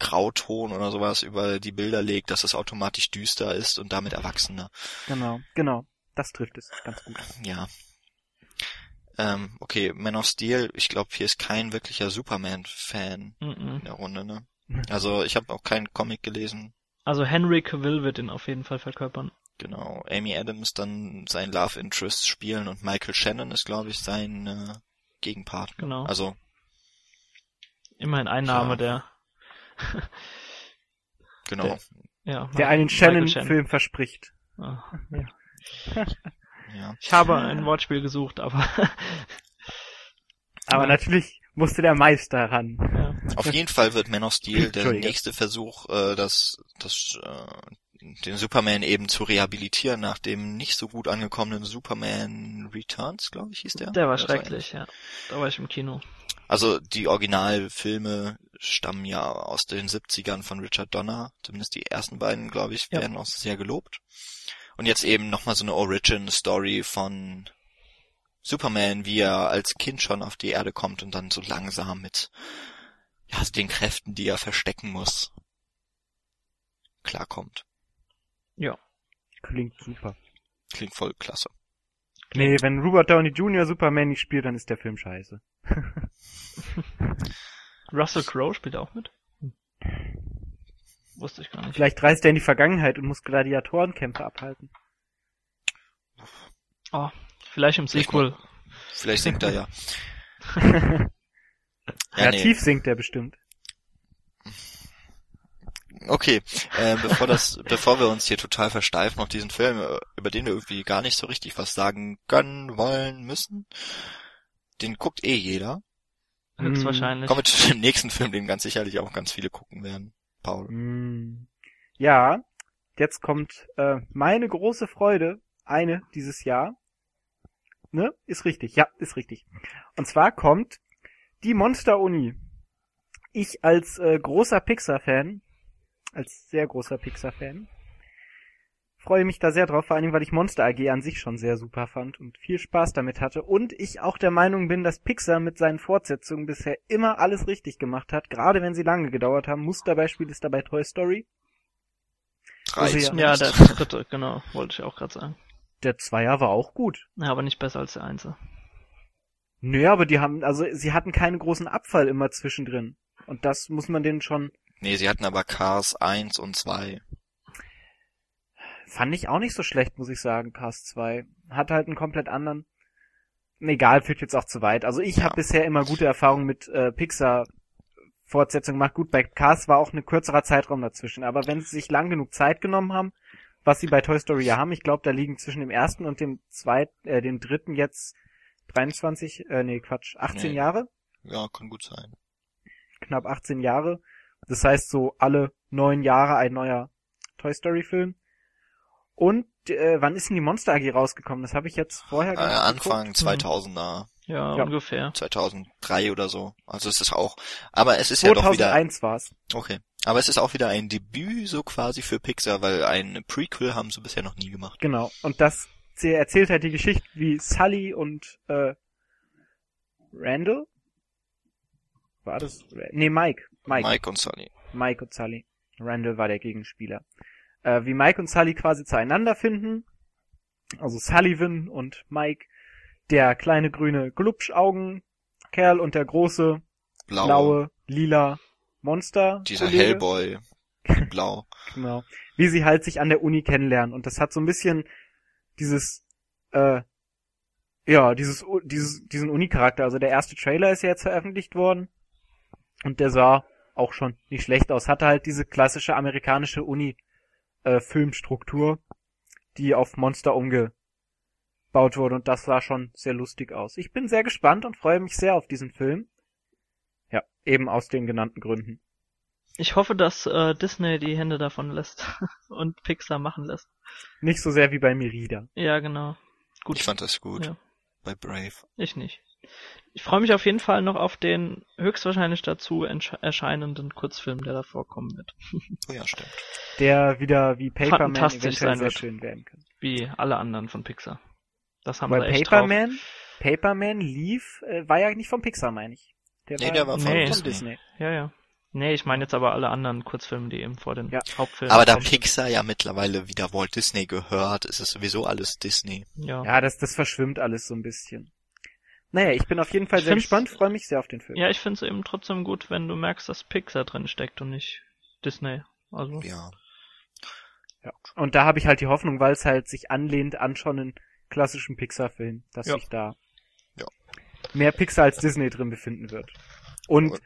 Grauton oder sowas über die Bilder legt, dass es automatisch düster ist und damit erwachsener. Genau, genau. Das trifft es ganz gut. Ja. Ähm, okay, Man of Steel, ich glaube, hier ist kein wirklicher Superman-Fan mhm. in der Runde, ne? Also ich habe auch keinen Comic gelesen. Also Henry Cavill wird ihn auf jeden Fall verkörpern. Genau, Amy Adams dann sein Love Interest spielen und Michael Shannon ist, glaube ich, sein äh, Gegenpart. Genau. Also, Immerhin ein Name, Ja. der, genau. ja. Der einen Shannon-Film verspricht. Ah, ja. Ja. Ich habe ein Wortspiel gesucht, aber Aber Ja. natürlich musste der Meister ran. ja. Auf jeden Fall wird Man of Steel der nächste Versuch, äh, das, das, äh, den Superman eben zu rehabilitieren nach dem nicht so gut angekommenen Superman Returns, glaube ich, hieß der. der war schrecklich, ja. Da war ich im Kino. Also die Originalfilme stammen ja aus den 70ern von Richard Donner, zumindest die ersten beiden, glaube ich, Ja. werden auch sehr gelobt. Und jetzt eben nochmal so eine Origin-Story von Superman, wie er als Kind schon auf die Erde kommt und dann so langsam mit ja, den Kräften, die er verstecken muss, klarkommt. Ja. Klingt super. Klingt voll klasse. Nee, wenn Robert Downey Jr. Superman nicht spielt, dann ist der Film scheiße. Russell Crowe spielt auch mit. Wusste ich gar nicht. Vielleicht reist er in die Vergangenheit und muss Gladiatorenkämpfe abhalten. Oh, vielleicht im Sequel. Vielleicht singt er ja. ja, Kreativ singt er bestimmt. Okay, äh, bevor das, bevor wir uns hier total versteifen auf diesen Film, äh, über den wir irgendwie gar nicht so richtig was sagen können, wollen, müssen, den guckt eh jeder. Höchstwahrscheinlich. Kommen wir zu dem nächsten Film, den ganz sicherlich auch ganz viele gucken werden. Paul. Mm. Ja, jetzt kommt äh, meine große Freude, eine dieses Jahr. Ne? Ist richtig, ja, ist richtig. Und zwar kommt die Monster Uni. Ich als äh, großer Pixar-Fan, als sehr großer Pixar-Fan, freue mich da sehr drauf, vor allem weil ich Monster AG an sich schon sehr super fand und viel Spaß damit hatte. Und ich auch der Meinung bin, dass Pixar mit seinen Fortsetzungen bisher immer alles richtig gemacht hat, gerade wenn sie lange gedauert haben. Musterbeispiel ist dabei Toy Story. Also ja. Ja, der dritte, genau, wollte ich auch gerade sagen. Der Zweier war auch gut. Ja, aber nicht besser als der Einzel. Nö, aber die haben, also sie hatten keinen großen Abfall immer zwischendrin. Und das muss man denen schon, Nee, sie hatten aber Cars 1 und 2. fand ich auch nicht so schlecht, muss ich sagen, Cars 2. Hat halt einen komplett anderen. Egal, führt jetzt auch zu weit. Also ich Ja. habe bisher immer gute Erfahrungen mit äh, Pixar Fortsetzungen gemacht. Gut, bei Cars war auch ein kürzerer Zeitraum dazwischen, aber wenn sie sich lang genug Zeit genommen haben, was sie bei Toy Story ja haben, ich glaube, da liegen zwischen dem ersten und dem zweiten, äh, dem dritten jetzt 23, äh, nee, Quatsch, 18 Nee. Jahre, Ja, kann gut sein. knapp 18 Jahre. Das heißt so alle neun Jahre ein neuer Toy Story Film. Und äh, wann ist denn die Monster AG rausgekommen? Das habe ich jetzt vorher Äh, Anfang geguckt. 2000er, Ja, Ja. ungefähr. 2003 oder so. Also es ist auch, aber es ist ja doch wieder, 2001 war's. okay. Aber es ist auch wieder ein Debüt so quasi für Pixar, weil ein Prequel haben sie bisher noch nie gemacht. Genau. Und das sie erzählt halt die Geschichte, wie Sully und äh, Randall? War das? Nee, Mike. Mike. Mike und Sully. Mike und Sully. Randall war der Gegenspieler. Äh, wie Mike und Sully quasi zueinander finden. Also Sullivan und Mike. Der kleine grüne Glubschaugen-Kerl und der große, Blau. blaue, lila Monster. Dieser. Hellboy. Blau. Genau. Wie sie halt sich an der Uni kennenlernen. Und das hat so ein bisschen dieses, äh, ja, dieses, dieses, diesen Uni-Charakter. Also der erste Trailer ist ja jetzt veröffentlicht worden. Und der sah auch schon nicht schlecht aus. Hatte halt diese klassische amerikanische Uni-Filmstruktur, die auf Monster umgebaut wurde. Und das sah schon sehr lustig aus. Ich bin sehr gespannt und freue mich sehr auf diesen Film. Ja, eben aus den genannten Gründen. Ich hoffe, dass äh, Disney die Hände davon lässt und Pixar machen lässt. Nicht so sehr wie bei Merida. Ja, genau. Gut, Ich fand das gut. Ja. Bei Brave. ich nicht. Ich freue mich auf jeden Fall noch auf den höchstwahrscheinlich dazu erscheinenden Kurzfilm, der da vorkommen wird. Oh ja, stimmt. der wieder wie Paperman Fantastisch eventuell sein sehr wird. schön werden kann. Wie alle anderen von Pixar. Das haben Weil sie echt drauf. Paperman, Paperman lief, äh, war ja nicht von Pixar, meine ich. Der Nee, der war von Nee. von Disney. Ja, ja. Nee, ich meine jetzt aber alle anderen Kurzfilme, die eben vor den Ja. Hauptfilmen Aber da. Pixar ja mittlerweile wieder Walt Disney gehört, ist es sowieso alles Disney. Ja. Ja, das, das verschwimmt alles so ein bisschen. Naja, ich bin auf jeden Fall Ich sehr gespannt, freue mich sehr auf den Film. ja, ich finde es eben trotzdem gut, wenn du merkst, dass Pixar drin steckt und nicht Disney. Also, Ja. Ja. Und da habe ich halt die Hoffnung, weil es halt sich anlehnt an schon einen klassischen Pixar-Film, dass Ja. sich da Ja. mehr Pixar als Disney drin befinden wird. Und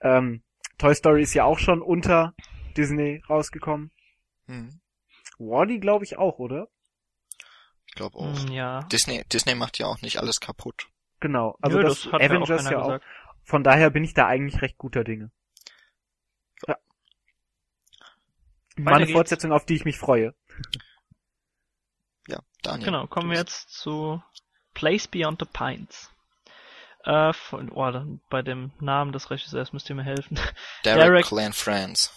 ähm, Toy Story ist ja auch schon unter Disney rausgekommen. Hm. Wally glaube ich auch, oder? Ich glaube auch. mm, ja. Disney, Disney macht ja auch nicht alles kaputt. Genau. Also Nö, das, hat mir Avengers keiner ja auch. gesagt. Von daher bin ich da eigentlich recht guter Dinge. Ja. Mal eine geht's. Fortsetzung, auf die ich mich freue. Ja, Daniel. Genau, kommen wir jetzt zu Place Beyond the Pines. Äh, von, oh, dann, bei dem Namen des Regisseurs müsst ihr mir helfen. Derek, Derek- Clan France.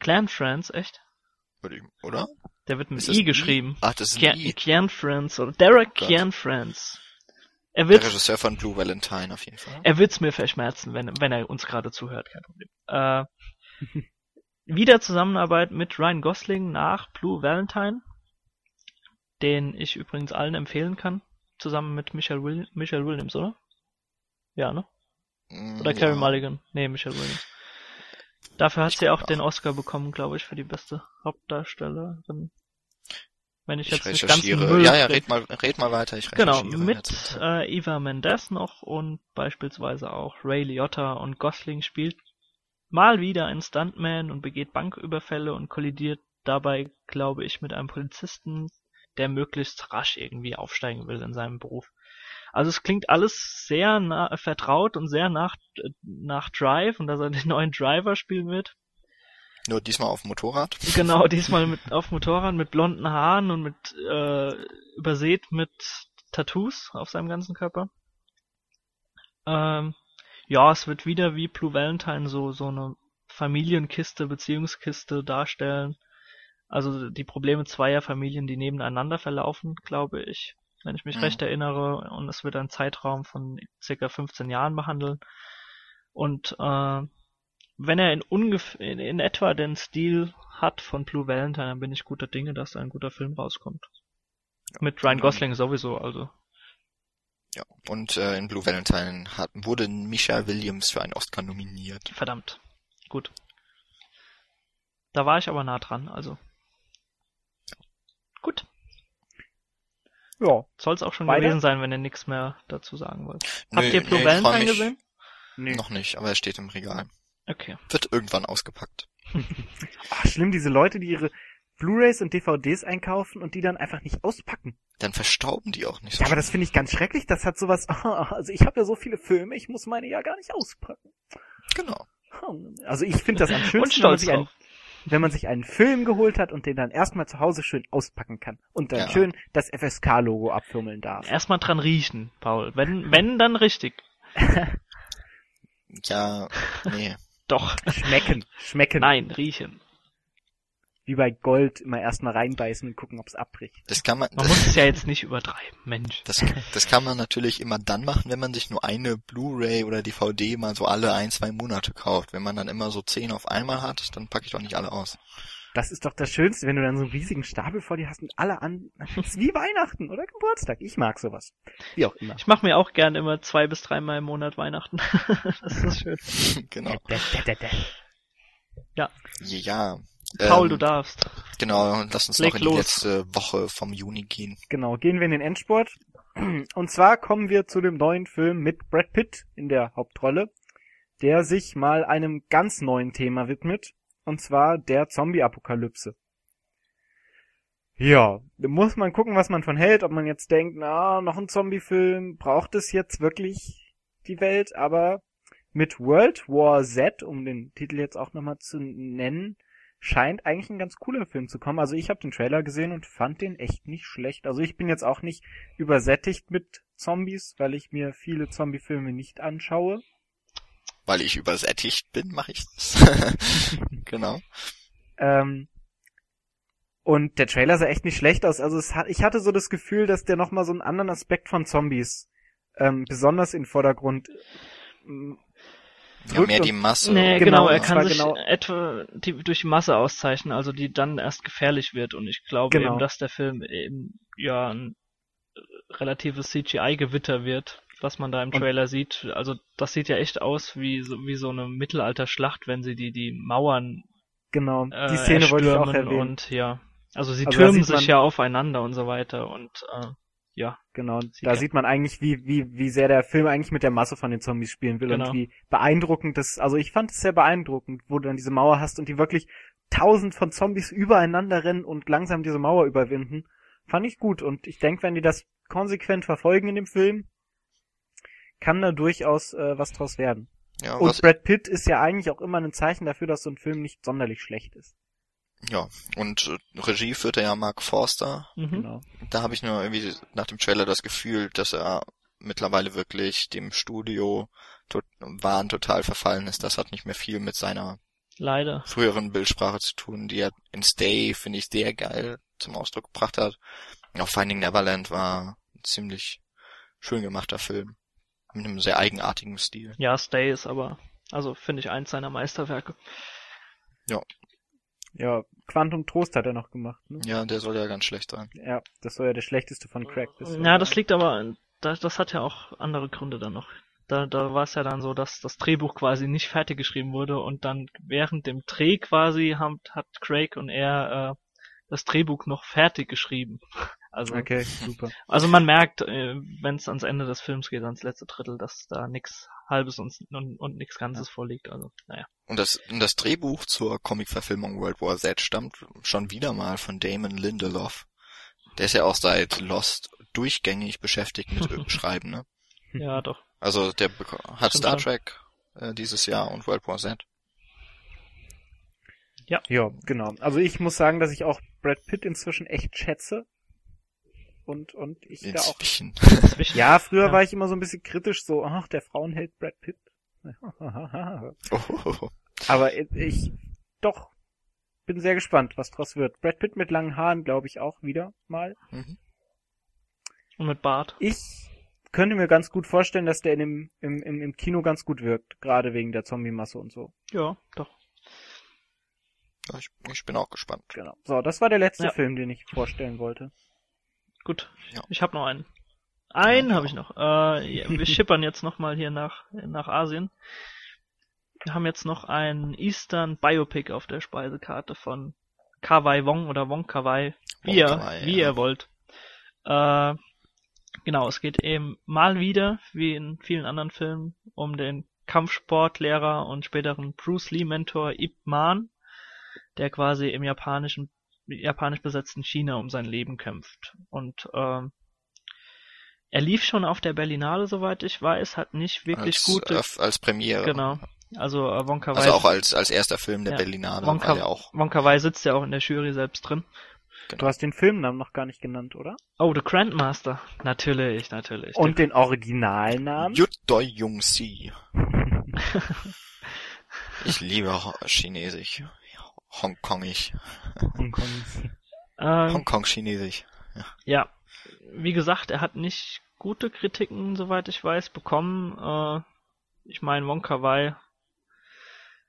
Clan Friends, echt? Würde ich- Oder? Der wird mit das I geschrieben. Ach, das ist ein Kian, I. Kian Friends oder Derek Gott. Kian Friends. Er Der wird, Regisseur von Blue Valentine auf jeden Fall. er wird's mir verschmerzen, wenn, wenn er uns gerade zuhört, kein Problem. Äh, wieder Zusammenarbeit mit Ryan Gosling nach Blue Valentine, den ich übrigens allen empfehlen kann, zusammen mit Michelle, Will Michelle Williams, oder? Ja, ne? Mm, Oder ja. Carey Mulligan. Nee, Michelle Williams. Dafür hat Ich sie auch nach. den Oscar bekommen, glaube ich, für die beste Hauptdarstellerin. Wenn ich, Ich jetzt nicht ganz recherchiere. Müll Ja, ja, red mal, red mal weiter. Ich Genau, recherchiere. der mit äh, Eva Mendes noch und beispielsweise auch Ray Liotta und Gosling spielt mal wieder ein Stuntman und begeht Banküberfälle und kollidiert dabei, glaube ich, mit einem Polizisten, der möglichst rasch irgendwie aufsteigen will in seinem Beruf. Also es klingt alles sehr na vertraut und sehr nach, äh, nach Drive und dass er den neuen Driver spielen wird. Nur diesmal auf dem Motorrad. Genau, diesmal mit auf Motorrad mit blonden Haaren und mit äh, übersät mit Tattoos auf seinem ganzen Körper. Ähm, ja, es wird wieder wie Blue Valentine so so eine Familienkiste, Beziehungskiste darstellen. Also die Probleme zweier Familien, die nebeneinander verlaufen, glaube ich, wenn ich mich Mhm. recht erinnere. Und es wird einen Zeitraum von circa 15 Jahren behandeln. Und äh, wenn er in ungefähr in, in etwa den Stil hat von Blue Valentine, dann bin ich guter Dinge, dass da ein guter Film rauskommt. Mit Ryan Genau. Gosling sowieso, also. Ja, und äh, in Blue Valentine hat, wurde Michelle Williams für einen Oscar nominiert. Verdammt. Gut. Da war ich aber nah dran, also. Gut. Ja. Soll es auch schon Weiter? gewesen sein, wenn ihr nichts mehr dazu sagen wollt. Habt Nö, ihr Blue nee, Valentine gesehen? Nee. Noch nicht, aber er steht im Regal. Okay. Wird irgendwann ausgepackt. Ach, schlimm, diese Leute, die ihre Blu-rays und DVDs einkaufen und die dann einfach nicht auspacken. Dann verstauben die auch nicht so Ja, aber das finde ich ganz schrecklich. Das hat sowas. Also ich habe ja so viele Filme, ich muss meine ja gar nicht auspacken. Genau. Also ich finde das am Und schönsten, wenn man, einen, wenn man sich einen Film geholt hat und den dann erstmal zu Hause schön auspacken kann und dann Ja. schön das FSK-Logo abfirmeln darf. Erstmal dran riechen, Paul. Wenn, wenn, dann richtig. Ja, nee. Doch. Schmecken, schmecken. Nein, riechen. Wie bei Gold immer erstmal reinbeißen und gucken, ob's abbricht. Das kann man, Man muss es ja jetzt nicht übertreiben, Mensch. das, das kann man natürlich immer dann machen, wenn man sich nur eine Blu-ray oder DVD mal so alle ein, zwei Monate kauft. Wenn man dann immer so zehn auf einmal hat, dann packe ich doch nicht alle aus. Das ist doch das Schönste, wenn du dann so einen riesigen Stapel vor dir hast und alle an. Das ist wie Weihnachten oder Geburtstag. Ich mag sowas. Wie auch immer. Ich mache mir auch gern immer zwei bis dreimal im Monat Weihnachten. das ist schön. genau. Dä. Ja. Paul, ähm, du darfst. Genau, lass uns Leg noch in los. die letzte Woche vom Juni gehen. Genau, gehen wir in den Endsport. Und zwar kommen wir zu dem neuen Film mit Brad Pitt in der Hauptrolle, der sich mal einem ganz neuen Thema widmet, und zwar der Zombie-Apokalypse. Ja, muss man gucken, was man von hält, ob man jetzt denkt, na, noch ein Zombie-Film, braucht es jetzt wirklich die Welt, aber mit World War Z, um den Titel jetzt auch nochmal zu nennen, scheint eigentlich ein ganz cooler Film zu kommen. Also ich habe den Trailer gesehen und fand den echt nicht schlecht. Also ich bin jetzt auch nicht übersättigt mit Zombies, weil ich mir viele Zombie-Filme nicht anschaue. Weil ich übersättigt bin, mache ich das. genau. Ähm, und der Trailer sah echt nicht schlecht aus. Also es hat, ich hatte so das Gefühl, dass der nochmal so einen anderen Aspekt von Zombies ähm, besonders in den Vordergrund ähm, Ja, mehr und- die Masse. Nee, genau, genau, er kann sich genau- etwa die, durch die Masse auszeichnen, also die dann erst gefährlich wird. Und ich glaube Genau. eben, dass der Film eben ja ein relatives CGI-Gewitter wird, was man da im Und- Trailer sieht. Also das sieht ja echt aus wie so, wie so eine Mittelalterschlacht, wenn sie die, die Mauern Genau, äh, die Szene wollte ich auch erwähnen. und ja. Also sie Also türmen sieht man- sich ja aufeinander und so weiter und äh, ja. Genau, Sieht da ja- sieht man eigentlich, wie, wie, wie sehr der Film eigentlich mit der Masse von den Zombies spielen will Genau. und wie beeindruckend das, also ich fand es sehr beeindruckend, wo du dann diese Mauer hast und die wirklich tausend von Zombies übereinander rennen und langsam diese Mauer überwinden. Fand ich gut und ich denke, wenn die das konsequent verfolgen in dem Film, kann da durchaus äh, was draus werden. Ja, Und was, Brad Pitt ist ja eigentlich auch immer ein Zeichen dafür, dass so ein Film nicht sonderlich schlecht ist. ja. Und äh, Regie führte ja Mark Forster. Mhm. Genau. Da habe ich nur irgendwie nach dem Trailer das Gefühl, dass er mittlerweile wirklich dem Studio tot, Wahn total verfallen ist. Das hat nicht mehr viel mit seiner Leider. früheren Bildsprache zu tun, die er in Stay, finde ich, sehr geil zum Ausdruck gebracht hat. Auch Finding Neverland war ein ziemlich schön gemachter Film. Mit einem sehr eigenartigen Stil. Ja, Stay ist aber, also finde ich eins seiner Meisterwerke. Ja, Quantum Trost hat er noch gemacht. Ne? Ja, der soll ja ganz schlecht sein. Ja, das soll ja der schlechteste von Craig. bisher Ja, das liegt aber, das, das hat ja auch andere Gründe dann noch. Da, da war es ja dann so, dass das Drehbuch quasi nicht fertig geschrieben wurde und dann während dem Dreh quasi hat, hat Craig und er äh, das Drehbuch noch fertig geschrieben. Also, Okay, super. also man merkt, äh, wenn es ans Ende des Films geht, ans letzte Drittel, dass da nix Halbes und, und, und nix Ganzes vorliegt. Also, naja. Und das, und das Drehbuch zur Comicverfilmung World War Z stammt schon wieder mal von Damon Lindelof. Der ist ja auch seit Lost durchgängig beschäftigt mit Schreiben, ne? Ja, doch. Also der bek- hat Stimmt Star. Trek äh, dieses Jahr und World War Z. Ja, genau. Also ich muss sagen, dass ich auch Brad Pitt inzwischen echt schätze. Und, und ich da auch. Inzwischen. Zwischen- Ja, früher Ja. war ich immer so ein bisschen kritisch, so, ach, der Frauenheld Brad Pitt. Oh, Aber ich, doch, bin sehr gespannt, was draus wird. Brad Pitt mit langen Haaren, glaube ich, auch wieder mal. mhm. Und mit Bart. Ich könnte mir ganz gut vorstellen, dass der in dem, im, im, im Kino ganz gut wirkt. Gerade wegen der Zombie-Masse und so. Ja, doch. Ich, ich bin auch gespannt. Genau. So, das war der letzte Ja. Film, den ich vorstellen wollte. Gut. Ja. Ich habe noch einen. Einen Ja. habe ich noch. Äh, ja, wir schippern jetzt nochmal hier nach, nach Asien. Wir haben jetzt noch ein Eastern Biopic auf der Speisekarte von Kawai Wong oder Wong Kawai, wie, ihr, Wong Kar-wai, wie ja. ihr wollt. Äh, genau, es geht eben mal wieder, wie in vielen anderen Filmen, um den Kampfsportlehrer und späteren Bruce Lee Mentor Ip Man, der quasi im japanischen, japanisch besetzten China um sein Leben kämpft. Und ähm, er lief schon auf der Berlinale, soweit ich weiß, hat nicht wirklich als, gute, äh, als Premiere. genau. Also äh, Wonka Also auch als, als erster Film der Ja. Berlinale Wonka, war der auch. Wonka Wai sitzt ja auch in der Jury selbst drin. Du hast den Filmnamen noch gar nicht genannt, oder? Oh, The Grandmaster. Natürlich, natürlich. Und den Originalnamen? Yutdoi Jung Si. Ich liebe Ho- Chinesisch. Hongkongig. Hongkong. ähm, Hongkong-Chinesisch. Ja, wie gesagt, er hat nicht gute Kritiken, soweit ich weiß, bekommen. Äh, ich meine, Wonka Wai.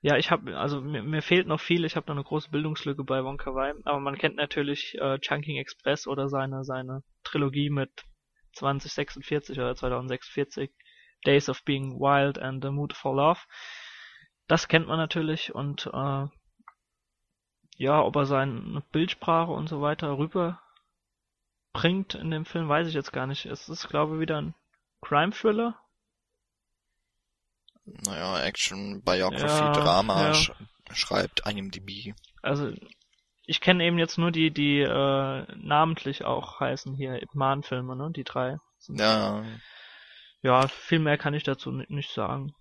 Ja, ich habe, also mir, mir fehlt noch viel. Ich habe noch eine große Bildungslücke bei Wonka Wai. Aber man kennt natürlich äh, Chunking Express oder seine seine Trilogie mit 2046 oder 2046, Days of Being Wild and The Mood for Love. Das kennt man natürlich und äh, ja, ob er seine Bildsprache und so weiter rüber bringt in dem Film, weiß ich jetzt gar nicht. Es ist, glaube ich, wieder ein Crime-Thriller. Naja, Action, Biography, Ja, Drama, ja. sch schreibt IMDb. Also, ich kenne eben jetzt nur die, die äh, namentlich auch heißen hier Ip Man-Filme, ne? Die drei. Ja, Ja, viel mehr kann ich dazu ni- nicht sagen.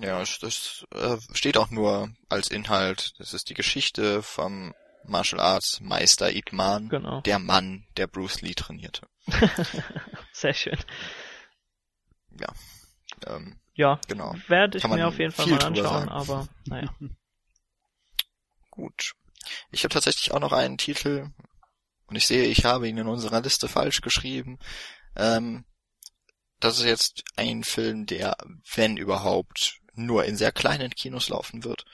Ja, es- das äh, steht auch nur als Inhalt. Das ist die Geschichte vom Martial Arts Meister Ip Man, Genau. der Mann, der Bruce Lee trainierte. Sehr schön. Ähm, Ja, genau. werde ich mir auf jeden Fall mal anschauen, aber naja. Gut. Ich habe tatsächlich auch noch einen Titel und ich sehe, ich habe ihn in unserer Liste falsch geschrieben. Ähm, das ist jetzt ein Film, der, wenn überhaupt, nur in sehr kleinen Kinos laufen wird.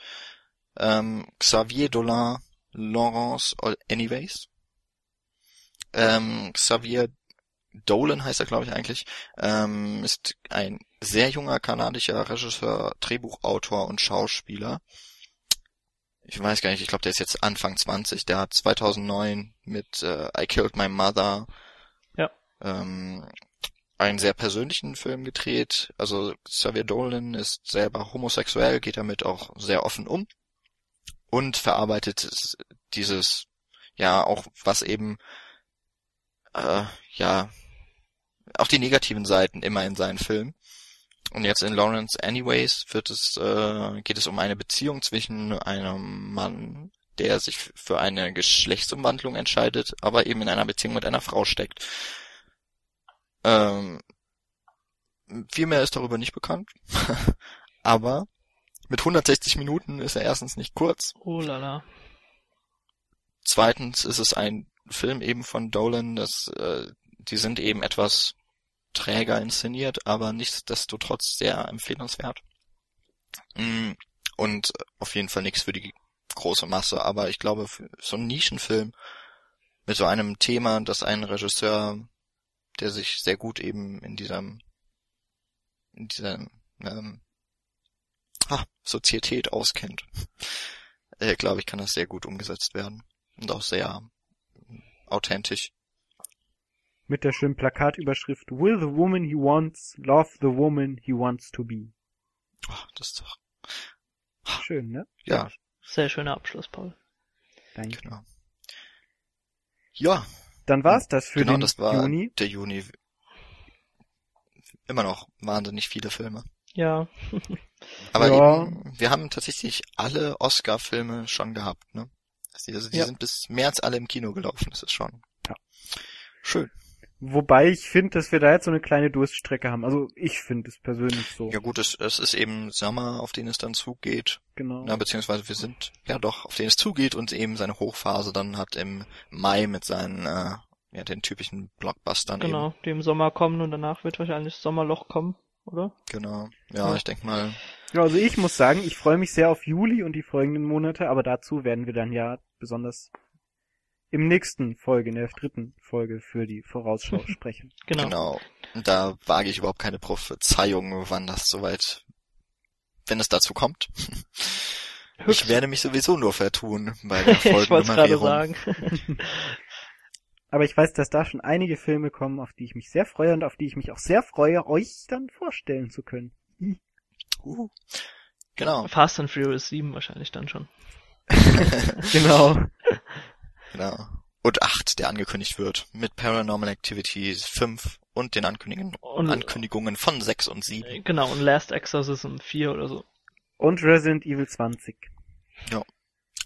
Ähm, Xavier Dolan, Laurence Anyways. Ähm, Xavier Dolan heißt er, glaube ich, eigentlich, ähm, ist ein sehr junger kanadischer Regisseur, Drehbuchautor und Schauspieler. Ich weiß gar nicht, ich glaube, der ist jetzt Anfang 20. Der hat 2009 mit äh, I Killed My Mother Ja. ähm, einen sehr persönlichen Film gedreht. Also Xavier Dolan ist selber homosexuell, geht damit auch sehr offen um und verarbeitet es- dieses, ja, auch was eben, äh, ja, auch die negativen Seiten immer in seinen Filmen. Und jetzt in Lawrence Anyways wird es, äh, geht es um eine Beziehung zwischen einem Mann, der sich für eine Geschlechtsumwandlung entscheidet, aber eben in einer Beziehung mit einer Frau steckt. Ähm, viel mehr ist darüber nicht bekannt. aber mit 160 Minuten ist er erstens nicht kurz. Oh lala. Zweitens ist es ein Film eben von Dolan, das, äh, die sind eben etwas träger inszeniert, aber nichtsdestotrotz sehr empfehlenswert. Mm, Und auf jeden Fall nichts für die große Masse, aber ich glaube, für so einen Nischenfilm mit so einem Thema, dass ein Regisseur, der sich sehr gut eben in diesem, in dieser ähm, ah, Sozietät auskennt, äh, glaube ich, kann das sehr gut umgesetzt werden und auch sehr authentisch. Mit der schönen Plakatüberschrift Will the woman he wants love the woman he wants to be. Oh, das ist doch, Schön, ne? ja, Sehr schöner Abschluss, Paul. Danke. genau. Ja, Dann war's das für genau, den das war Juni. der Juni. Immer noch wahnsinnig viele Filme. Ja, Aber Ja. eben, wir haben tatsächlich alle Oscar-Filme schon gehabt, ne? Also die, also die Ja. sind bis März alle im Kino gelaufen, das ist schon Ja. schön. Wobei ich finde, dass wir da jetzt so eine kleine Durststrecke haben. Also ich finde es persönlich so. Ja gut, es, es ist eben Sommer, auf den es dann zugeht. Genau. Na, beziehungsweise wir sind ja doch, auf den es zugeht und eben seine Hochphase dann hat im Mai mit seinen, äh, ja, den typischen Blockbustern genau. Die im Sommer kommen und danach wird wahrscheinlich das Sommerloch kommen, oder? eben. Genau. Ja, Ja. ich denke mal, Ja, also ich muss sagen, ich freue mich sehr auf Juli und die folgenden Monate, aber dazu werden wir dann ja besonders im nächsten Folge, in der dritten Folge für die Vorausschau sprechen. Genau. Genau. Und da wage ich überhaupt keine Prophezeiung, wann das soweit, wenn es dazu kommt. Ich werde mich sowieso nur vertun bei der ich wollte es gerade Folgennummerierung. sagen. Aber ich weiß, dass da schon einige Filme kommen, auf die ich mich sehr freue und auf die ich mich auch sehr freue, euch dann vorstellen zu können. Uh. Genau, Fast and Furious 7 wahrscheinlich dann schon. Genau. Genau. Und 8, der angekündigt wird. Mit Paranormal Activities 5 und den Ankündigungen, Und- Ankündigungen von 6 und 7. Genau, und Last Exorcism 4 oder so. Und Resident Evil 20.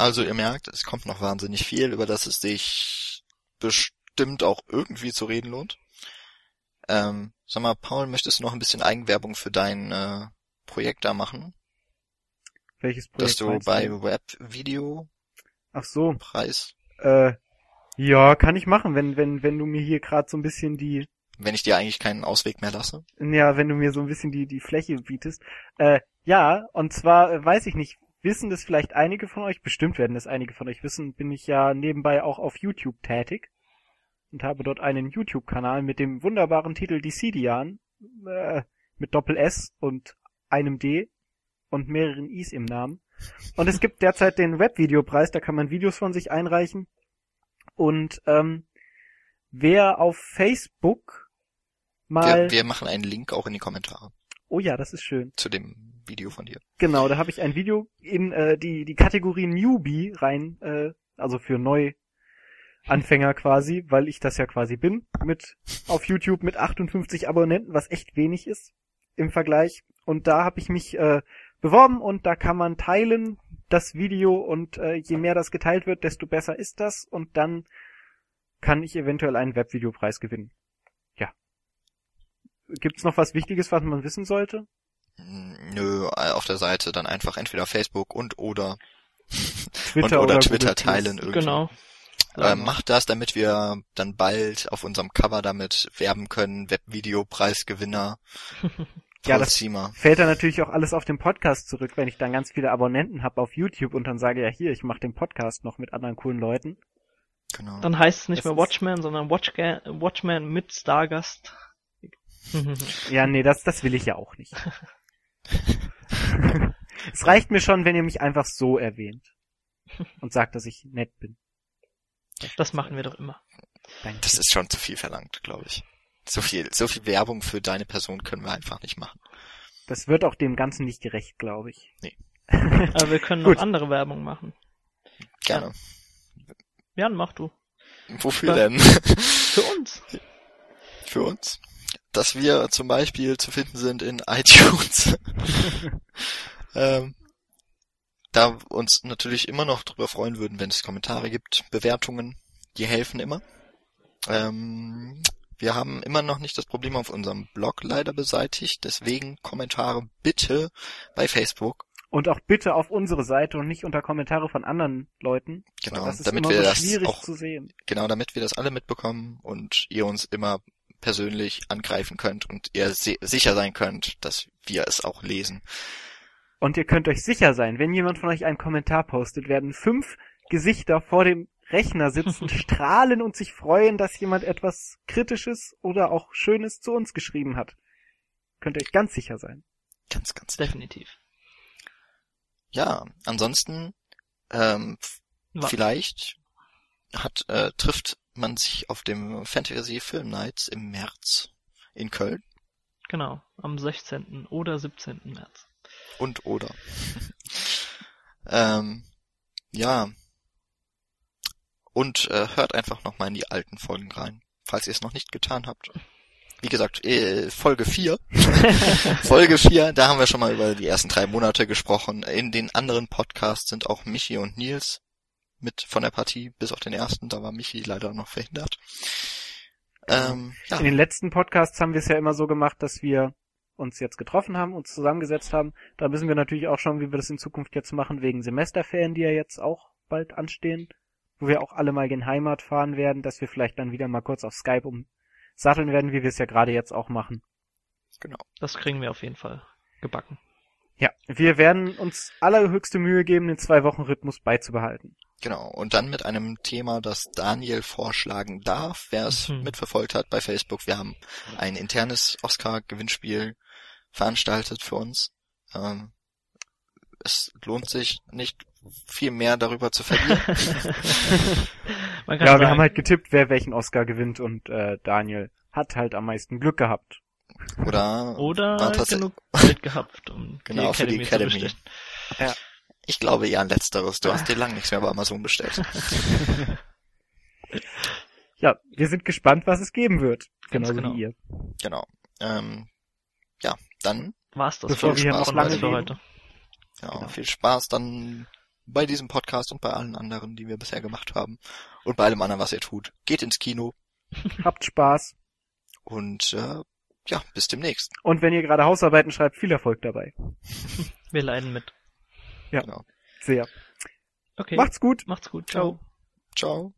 Also ihr merkt, es kommt noch wahnsinnig viel, über das es sich bestimmt auch irgendwie zu reden lohnt. Ähm, sag mal, Paul, möchtest du noch ein bisschen Eigenwerbung für dein äh, Projekt da machen? Welches Projekt dass du bei Webvideo Ach so, Preis, äh, ja, kann ich machen, wenn, wenn, wenn du mir hier gerade so ein bisschen die, wenn ich dir eigentlich keinen Ausweg mehr lasse. ja, wenn du mir so ein bisschen die, die Fläche bietest. Äh, ja, und zwar, äh, weiß ich nicht, wissen das vielleicht einige von euch, bestimmt werden das einige von euch wissen, bin ich ja nebenbei auch auf YouTube tätig und habe dort einen YouTube-Kanal mit dem wunderbaren Titel Decidian, äh, mit Doppel S und einem D und mehreren Is im Namen. Und es gibt derzeit den Webvideopreis, da kann man Videos von sich einreichen. Und ähm, wer auf Facebook mal... Wir, wir machen einen Link auch in die Kommentare oh ja, das ist schön. zu dem Video von dir. Genau, da habe ich ein Video in äh, die, die Kategorie Newbie rein, äh, also für Neuanfänger quasi, weil ich das ja quasi bin, mit auf YouTube mit 58 Abonnenten, was echt wenig ist im Vergleich. Und da habe ich mich äh, beworben und da kann man teilen das Video und äh, je mehr das geteilt wird, desto besser ist das und dann kann ich eventuell einen Webvideopreis gewinnen. Ja. Gibt's noch was Wichtiges, was man wissen sollte? Mm, Nö, auf der Seite dann einfach entweder Facebook und oder Twitter und oder oder Twitter teilen irgendwie. Genau. Äh, macht das, damit wir dann bald auf unserem Cover damit werben können, Webvideopreisgewinner. Ja, das- fällt dann natürlich auch alles auf den Podcast zurück, wenn ich dann ganz viele Abonnenten habe auf YouTube und dann sage, ja hier, ich mache den Podcast noch mit anderen coolen Leuten. Genau. Dann heißt es nicht Das mehr Watchmen, sondern Watchga Watchman mit Stargast. Ja, nee, das, das will ich ja auch nicht. es reicht mir schon, wenn ihr mich einfach so erwähnt und sagt, dass ich nett bin. Das machen wir doch immer. Danke. Das ist schon zu viel verlangt, glaube ich. So viel, so viel Werbung für deine Person können wir einfach nicht machen. Das wird auch dem Ganzen nicht gerecht, glaube ich. Aber wir können noch Gut. andere Werbung machen. Gerne. Jan, mach du. Wofür denn? Für uns. für uns? Dass wir zum Beispiel zu finden sind in iTunes. ähm, da uns natürlich immer noch drüber freuen würden, wenn es Kommentare gibt, Bewertungen, die helfen immer. Ähm, wir haben immer noch nicht das Problem auf unserem Blog leider beseitigt, deswegen Kommentare bitte bei Facebook. Und auch bitte auf unsere Seite und nicht unter Kommentare von anderen Leuten. Genau, das ist damit immer wir so das schwierig auch zu sehen. Genau, damit wir das alle mitbekommen und ihr uns immer persönlich angreifen könnt und ihr sicher sein könnt, dass wir es auch lesen. Und ihr könnt euch sicher sein, wenn jemand von euch einen Kommentar postet, werden fünf Gesichter vor dem Rechner sitzen, strahlen und sich freuen, dass jemand etwas Kritisches oder auch Schönes zu uns geschrieben hat. Könnt ihr euch ganz sicher sein. Ganz, ganz. Definitiv. Ja, ansonsten ähm, vielleicht hat äh, trifft man sich auf dem Fantasy Film Nights im März in Köln Genau. Am 16. oder 17. März. und oder. ähm, ja. Und äh, hört einfach nochmal in die alten Folgen rein, falls ihr es noch nicht getan habt. Wie gesagt, äh, Folge 4. Folge 4, da haben wir schon mal über die ersten drei Monate gesprochen. In den anderen Podcasts sind auch Michi und Nils mit von der Partie, bis auf den ersten, da war Michi leider noch verhindert. Ähm, ja, In den letzten Podcasts haben wir es ja immer so gemacht, dass wir uns jetzt getroffen haben, uns zusammengesetzt haben. Da wissen wir natürlich auch schon, wie wir das in Zukunft jetzt machen, wegen Semesterferien, die ja jetzt auch bald anstehen, wo wir auch alle mal gen Heimat fahren werden, dass wir vielleicht dann wieder mal kurz auf Skype umsatteln werden, wie wir es ja gerade jetzt auch machen. genau. Das kriegen wir auf jeden Fall gebacken. Ja, wir werden uns allerhöchste Mühe geben, den Zwei-Wochen-Rhythmus beizubehalten. Genau. Und dann mit einem Thema, das Daniel vorschlagen darf, wer es Mhm. mitverfolgt hat bei Facebook. Wir haben ein internes Oscar-Gewinnspiel veranstaltet für uns. Ähm, es lohnt sich nicht viel mehr darüber zu verlieren. Man kann Ja, wir sagen, haben halt getippt, wer welchen Oscar gewinnt und äh, Daniel hat halt am meisten Glück gehabt. Oder, oder genug Geld gehabt, um Genau, die für die Academy, Academy. zu bestellen. Ich glaube eher an letzteres. Du hast dir lang nichts mehr bei Amazon bestellt. Ja, wir sind gespannt, was es geben wird. Genauso genau. wie ihr. Genau. Ähm, ja, dann War's das Bevor wir hier noch lange für heute. ja, Genau. viel Spaß dann bei diesem Podcast und bei allen anderen, die wir bisher gemacht haben. Und bei allem anderen, was ihr tut. Geht ins Kino Habt Spaß. und äh, ja, bis demnächst. Und wenn ihr gerade Hausarbeiten schreibt, viel Erfolg dabei. Wir leiden mit. Ja. Genau. Sehr. Okay. Macht's gut. Macht's gut. Ciao. Ciao.